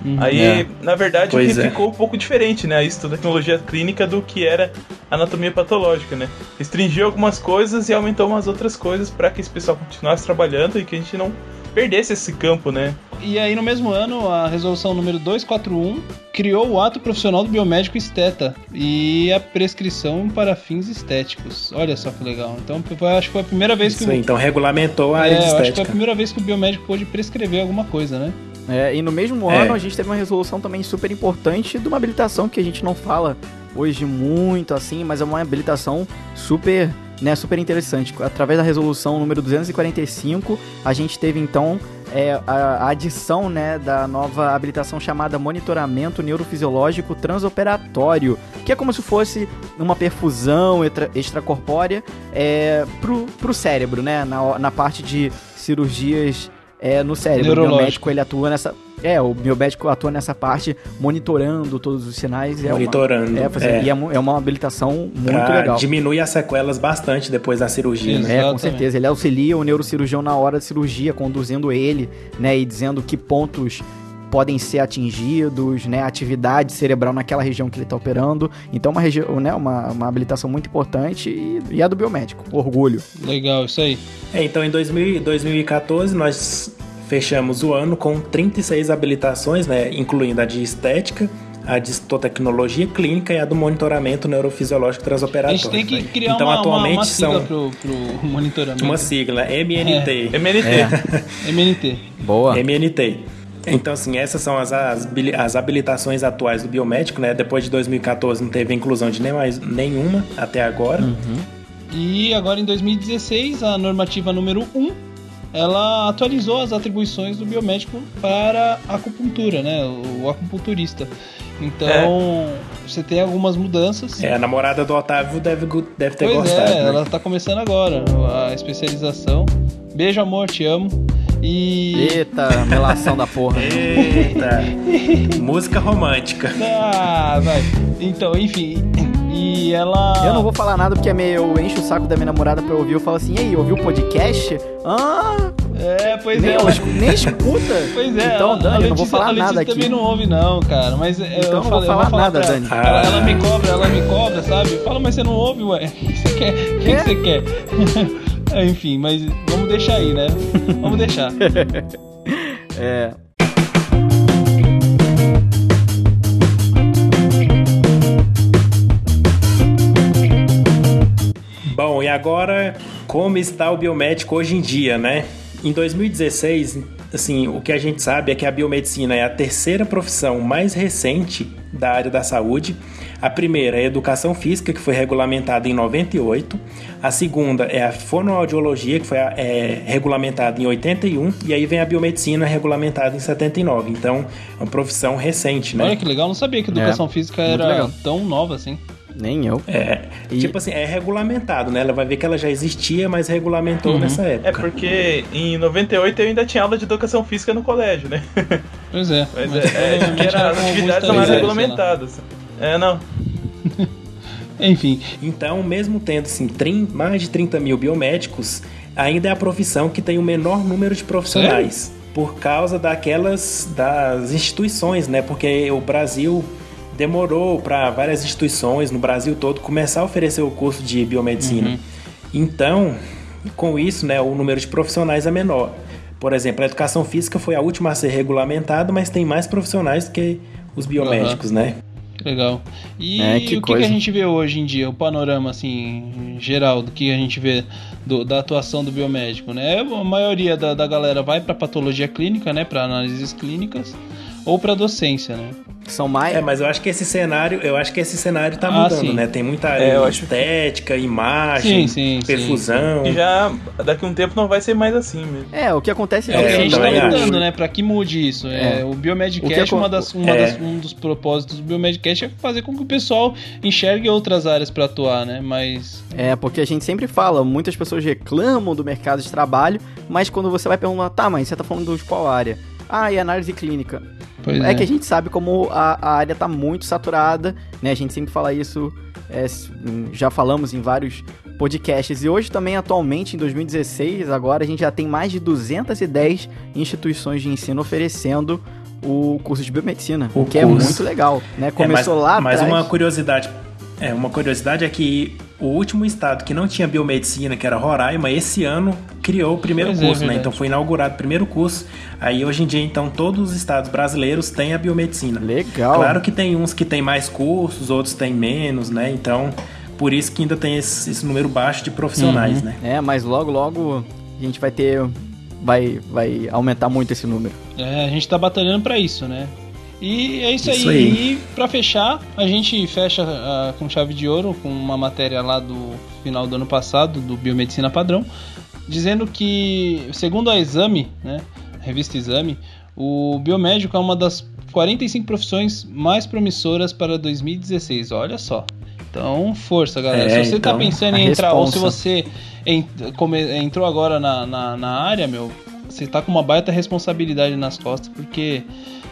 Speaker 1: Uhum.
Speaker 3: Aí,
Speaker 2: É.
Speaker 3: na verdade,
Speaker 2: Pois é.
Speaker 3: ficou um pouco diferente, né? Isso tecnologia clínica do que era anatomia patológica, né? Restringiu algumas coisas e aumentou umas outras coisas para que esse pessoal continuasse trabalhando e que a gente não perdesse esse campo, né?
Speaker 1: E aí, no mesmo ano, a resolução número 241 criou o ato profissional do biomédico esteta e a prescrição para fins estéticos. Olha só que legal. Então, acho que foi a primeira vez que
Speaker 2: Isso
Speaker 1: o,
Speaker 2: aí, então regulamentou a
Speaker 1: é,
Speaker 2: área de
Speaker 1: eu acho que foi a
Speaker 2: estética.
Speaker 1: primeira vez que o biomédico pôde prescrever alguma coisa, né?
Speaker 4: É, e no mesmo
Speaker 2: É.
Speaker 4: ano a gente teve uma resolução também super importante de uma habilitação que a gente não fala hoje muito assim, mas é uma habilitação super, né, super interessante. Através da resolução número 245, a gente teve então é, a, adição né, da nova habilitação chamada monitoramento neurofisiológico transoperatório, que é como se fosse uma perfusão extra- extracorpórea é, pro, pro cérebro, né, na, na parte de cirurgias é, no cérebro. O biomédico ele atua nessa. É, o biomédico atua nessa parte monitorando todos os sinais. É
Speaker 2: Monitorando,
Speaker 4: Uma, é, fazendo-
Speaker 2: é.
Speaker 4: E é, é uma habilitação muito
Speaker 2: Pra
Speaker 4: legal.
Speaker 2: diminuir as sequelas bastante depois da cirurgia, né?
Speaker 4: É, com certeza. Ele auxilia o neurocirurgião na hora da cirurgia, conduzindo ele, né, e dizendo que pontos podem ser atingidos, né, atividade cerebral naquela região que ele está operando. Então, uma, regi- né, uma, uma habilitação muito importante e, e é do biomédico. Orgulho.
Speaker 1: Legal, isso aí.
Speaker 2: É, então em 2000 2014 nós fechamos o ano com 36 habilitações, né, incluindo a de estética, a de histotecnologia clínica e a do monitoramento neurofisiológico
Speaker 1: A
Speaker 2: transperatório.
Speaker 1: gente tem que criar
Speaker 2: então,
Speaker 1: uma, uma,
Speaker 2: atualmente
Speaker 1: uma sigla
Speaker 2: são
Speaker 1: pro, pro monitoramento.
Speaker 2: uma sigla, MNT.
Speaker 3: MNT.
Speaker 1: MNT.
Speaker 4: Boa.
Speaker 2: MNT. Então, assim, essas são as, as, as habilitações atuais do biomédico, né? Depois de 2014 não teve inclusão de nem mais, nenhuma até agora.
Speaker 1: E agora em 2016, a normativa número 1, ela atualizou as atribuições do biomédico para a acupuntura, né? O acupunturista. Então, você tem algumas mudanças.
Speaker 2: É, a namorada do Otávio deve, deve ter
Speaker 1: pois
Speaker 2: gostado.
Speaker 1: é,
Speaker 2: né?
Speaker 1: ela tá começando agora a especialização. Beijo, amor, te amo. E.
Speaker 4: Eita, melação da porra.
Speaker 2: Eita! (laughs) Música romântica.
Speaker 1: Ah, vai. Então, enfim. E ela.
Speaker 4: Eu não vou falar nada porque é meio, eu encho o saco da minha namorada pra eu ouvir. Eu falo assim, ei, ouviu o podcast? Ah,
Speaker 1: É, pois
Speaker 4: nem,
Speaker 1: é.
Speaker 4: ela nem escuta. (laughs)
Speaker 1: Pois é,
Speaker 4: Então,
Speaker 1: a-
Speaker 4: Dani,
Speaker 1: a
Speaker 4: eu não
Speaker 1: Letícia,
Speaker 4: vou falar
Speaker 1: Letícia
Speaker 4: nada aqui.
Speaker 1: também não ouve, não, cara. Mas é,
Speaker 4: Então
Speaker 1: eu,
Speaker 4: não vou
Speaker 1: falei,
Speaker 4: falar
Speaker 1: eu vou
Speaker 4: nada,
Speaker 1: pra-
Speaker 4: Dani.
Speaker 1: Ela,
Speaker 2: Ah.
Speaker 1: ela me cobra, ela me cobra, sabe? Fala, mas você não ouve, ué. (laughs) O que você quer? O que,
Speaker 4: É?
Speaker 1: que você quer? Enfim, mas deixar aí, né? (laughs) Vamos deixar.
Speaker 4: É.
Speaker 2: Bom, e agora, como está o biomédico hoje em dia, né? Em 2016, assim, o que a gente sabe é que a biomedicina é a terceira profissão mais recente da área da saúde. A primeira é a educação física, que foi regulamentada em 98. A segunda é a fonoaudiologia, que foi é, regulamentada em 81. E aí vem a biomedicina, regulamentada em 79. Então, é uma profissão recente, né?
Speaker 1: Olha que legal, não sabia que educação
Speaker 4: É,
Speaker 1: física era tão nova assim.
Speaker 4: Nem eu.
Speaker 2: É,
Speaker 4: E-
Speaker 2: tipo assim, é regulamentado, né? Ela vai ver que ela já existia, mas regulamentou nessa
Speaker 3: É
Speaker 2: época.
Speaker 3: porque em 98 eu ainda tinha aula de educação física no colégio, né?
Speaker 1: Pois é.
Speaker 3: Mas,
Speaker 1: mas
Speaker 3: é, é, era, as atividades não
Speaker 2: é.
Speaker 3: regulamentadas. É, não. (laughs)
Speaker 1: Enfim,
Speaker 2: Então, mesmo tendo assim, trin- mais de 30 mil biomédicos, ainda é a profissão que tem o menor número de profissionais. Por causa daquelas das instituições, né? Porque o Brasil demorou para várias instituições no Brasil todo começar a oferecer o curso de biomedicina. Então, com isso, né, o número de profissionais é menor. Por exemplo, a educação física foi a última a ser regulamentada, mas tem mais profissionais do que os biomédicos, né?
Speaker 1: Legal. E
Speaker 4: É, que
Speaker 1: o que, que a gente vê hoje em dia, o panorama assim, geral do que a gente vê do- da atuação do biomédico, né? A maioria da, da galera vai para patologia clínica, né, para análises clínicas ou para docência, né?
Speaker 4: São mais.
Speaker 2: É, mas eu acho que esse cenário, eu acho que esse cenário tá
Speaker 1: Ah,
Speaker 2: mudando,
Speaker 1: sim.
Speaker 2: né? Tem muita área
Speaker 3: É, eu
Speaker 2: de
Speaker 3: acho-
Speaker 2: estética, imagem,
Speaker 1: Sim, sim,
Speaker 2: perfusão.
Speaker 3: E já daqui a um tempo não vai ser mais assim mesmo.
Speaker 4: É, o que acontece
Speaker 1: É, que
Speaker 2: É,
Speaker 1: a gente tá lutando, né? Pra que mude isso. É,
Speaker 4: É.
Speaker 1: o Biomedcast, uma das, uma
Speaker 2: É.
Speaker 1: das- um dos propósitos do Biomedcast é fazer com que o pessoal enxergue outras áreas pra atuar, né? Mas.
Speaker 4: É, porque a gente sempre fala, muitas pessoas reclamam do mercado de trabalho, mas quando você vai perguntar, tá, mas você tá falando de qual área? Ah, e análise clínica.
Speaker 1: Pois
Speaker 4: é.
Speaker 1: é.
Speaker 4: que a gente sabe como a, a área tá muito saturada, né? A gente sempre fala isso, é, s- já falamos em vários podcasts. E hoje também, atualmente, em 2016, agora a gente já tem mais de 210 instituições de ensino oferecendo o curso de biomedicina,
Speaker 2: O
Speaker 4: o que é
Speaker 2: curso.
Speaker 4: muito legal, né?
Speaker 2: É,
Speaker 4: Começou
Speaker 2: mas,
Speaker 4: lá
Speaker 2: Mas
Speaker 4: atrás.
Speaker 2: uma curiosidade, é, uma curiosidade é que o último estado que não tinha biomedicina, que era Roraima, esse ano criou o primeiro
Speaker 1: Pois é,
Speaker 2: curso, né?
Speaker 1: verdade.
Speaker 2: Então foi inaugurado o primeiro curso. Aí hoje em dia, então, todos os estados brasileiros têm a biomedicina.
Speaker 4: Legal.
Speaker 2: Claro que tem uns que tem mais cursos, outros têm menos, né? Então, por isso que ainda tem esse, esse número baixo de profissionais,
Speaker 1: Uhum.
Speaker 2: né?
Speaker 4: É, mas logo, logo a gente vai ter. Vai, vai aumentar muito esse número.
Speaker 1: É, a gente tá batalhando pra isso, né? E é isso,
Speaker 2: Isso
Speaker 1: aí.
Speaker 2: aí.
Speaker 1: E pra fechar, a gente fecha ah, com chave de ouro com uma matéria lá do final do ano passado, do Biomedicina Padrão, dizendo que, segundo a Exame, né, a revista Exame, o biomédico é uma das 45 profissões mais promissoras para 2016. Olha só. Então, força, galera.
Speaker 2: É,
Speaker 1: se você tá
Speaker 2: então,
Speaker 1: pensando
Speaker 4: a
Speaker 1: em entrar, ou se
Speaker 4: responsa.
Speaker 1: você entrou agora na, na, na área, meu, você tá com uma baita responsabilidade nas costas, porque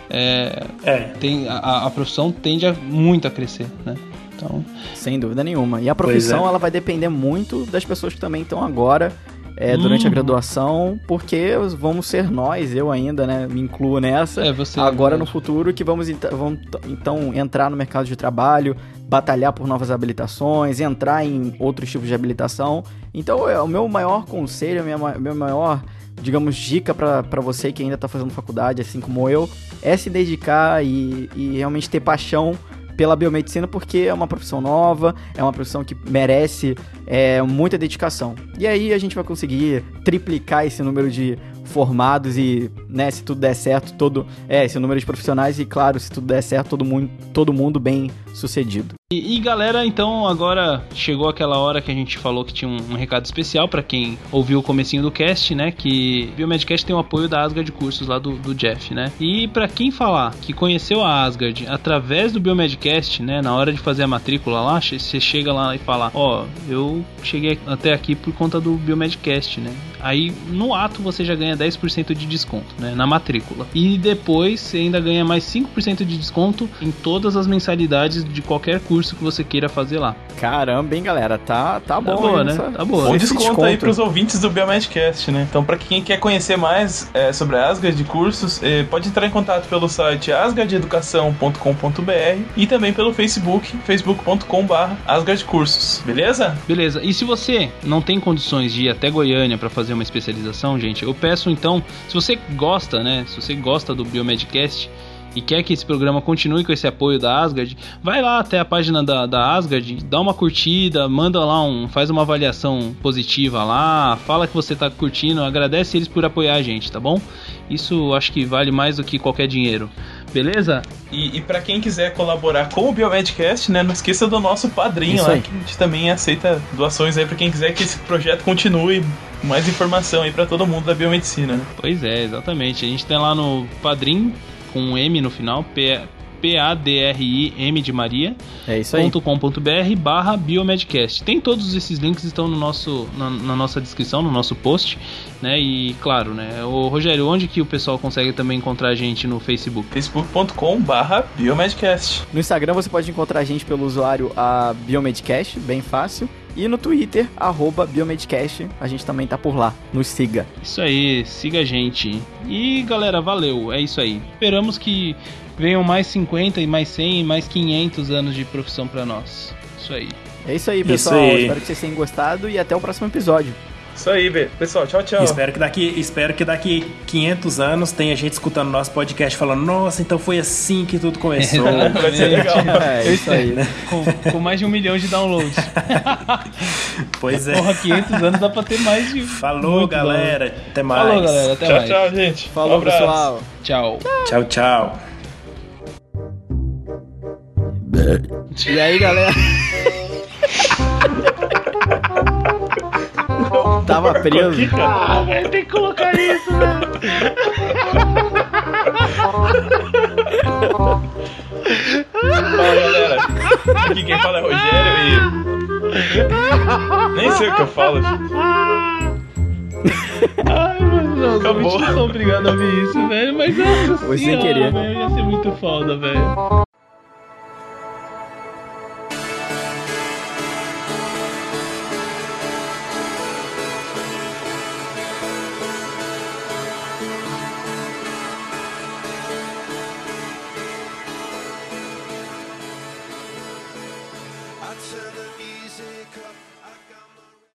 Speaker 1: é,
Speaker 2: É.
Speaker 1: tem, a, a profissão tende a muito a crescer, né? Então,
Speaker 4: Sem dúvida nenhuma. E a profissão,
Speaker 2: é.
Speaker 4: ela vai depender muito das pessoas que também estão agora é, durante a
Speaker 1: Hum.
Speaker 4: graduação, porque vamos ser nós, eu ainda, né, me incluo nessa,
Speaker 1: é você.
Speaker 4: agora no futuro que vamos, vamos então entrar no mercado de trabalho, batalhar por novas habilitações, entrar em outros tipos de habilitação. Então, é, o meu maior conselho, a minha, meu maior, digamos, dica para você que ainda está fazendo faculdade, assim como eu, é se dedicar e, e realmente ter paixão pela biomedicina, porque é uma profissão nova, é uma profissão que merece é, muita dedicação. E aí a gente vai conseguir triplicar esse número de formados e né, se tudo der certo, todo. É, esse número de profissionais e, claro, se tudo der certo, todo mundo, todo mundo bem sucedido.
Speaker 1: E, e, galera, então agora chegou aquela hora que a gente falou que tinha um, um recado especial para quem ouviu o comecinho do cast, né? Que o Biomedcast tem o apoio da Asgard Cursos lá do, do Jeff, né? E para quem falar que conheceu a Asgard através do Biomedcast, né? Na hora de fazer a matrícula lá, você chega lá e fala: Ó, oh, eu cheguei até aqui por conta do Biomedcast, né? Aí no ato você já ganha 10% de desconto, né? Na matrícula. E depois você ainda ganha mais 5% de desconto em todas as mensalidades de qualquer curso que você queira fazer lá.
Speaker 4: Caramba, hein, galera? Tá, tá, tá bom,
Speaker 1: boa, né? Tá boa.
Speaker 3: Bom desconto, desconto aí pros ouvintes do Biomedcast, né? Então, para quem quer conhecer mais é, sobre a Asgard de cursos, é, pode entrar em contato pelo site asgardeducação.com.br e também pelo Facebook, facebook.com.br asgardcursos, beleza?
Speaker 1: Beleza. E se você não tem condições de ir até Goiânia para fazer uma especialização, gente, eu peço então, se você gosta, né? Se você gosta do Biomedcast, e quer que esse programa continue com esse apoio da Asgard, vai lá até a página da, da Asgard, dá uma curtida, manda lá um, faz uma avaliação positiva lá, fala que você tá curtindo, agradece eles por apoiar a gente, tá bom? Isso acho que vale mais do que qualquer dinheiro. Beleza?
Speaker 3: E, e para quem quiser colaborar com o Biomedcast, né, não esqueça do nosso padrinho lá, que a gente também aceita doações aí para quem quiser que esse projeto continue. Mais informação aí para todo mundo da biomedicina. Né?
Speaker 1: Pois é, exatamente. A gente tem lá no Padrim com um M no final, P P-A-D-R-I-M de Maria.
Speaker 4: É isso aí.
Speaker 1: .com.br barra Biomedcast. Tem todos esses links estão no nosso, na, na, nossa descrição, no nosso post, né? E claro, né? O Rogério, onde que o pessoal consegue também encontrar a gente no Facebook?
Speaker 3: facebook.com barra Biomedcast.
Speaker 4: No Instagram você pode encontrar a gente pelo usuário a Biomedcast, bem fácil. E no Twitter, arroba Biomedcast, a gente também tá por lá. Nos siga.
Speaker 1: Isso aí, siga a gente. E galera, valeu. É isso aí. Esperamos que venham mais 50 e mais 100 e mais 500 anos de profissão para nós. Isso aí.
Speaker 4: É isso aí, pessoal. Isso aí. Espero que vocês tenham gostado e até o próximo episódio.
Speaker 3: Isso aí, pessoal. Tchau, tchau.
Speaker 2: Espero que daqui, espero que daqui 500 anos tenha gente escutando nosso podcast falando: Nossa, então foi assim que tudo começou. (laughs)
Speaker 3: Vai ser legal.
Speaker 4: É, isso aí, né?
Speaker 1: Com, com, mais de um milhão de downloads. (laughs)
Speaker 2: pois é.
Speaker 1: Porra, 500 anos dá pra ter mais de.
Speaker 2: Falou, galera. Download. Até mais.
Speaker 1: Falou, galera. Até
Speaker 3: tchau,
Speaker 1: mais.
Speaker 3: Tchau, gente.
Speaker 4: Falou, um pessoal.
Speaker 1: Tchau.
Speaker 2: Tchau, tchau.
Speaker 4: E aí, galera? (laughs) Tava preso.
Speaker 1: Ah, velho, tem que colocar isso, velho.
Speaker 3: Fala, galera. Aqui quem fala é Rogério e. Nem sei o que eu falo.
Speaker 1: Ai, mano, não, sou obrigado a ouvir isso, velho. Mas nossa
Speaker 4: Foi sem querer.
Speaker 1: Véio, ia ser muito foda, velho.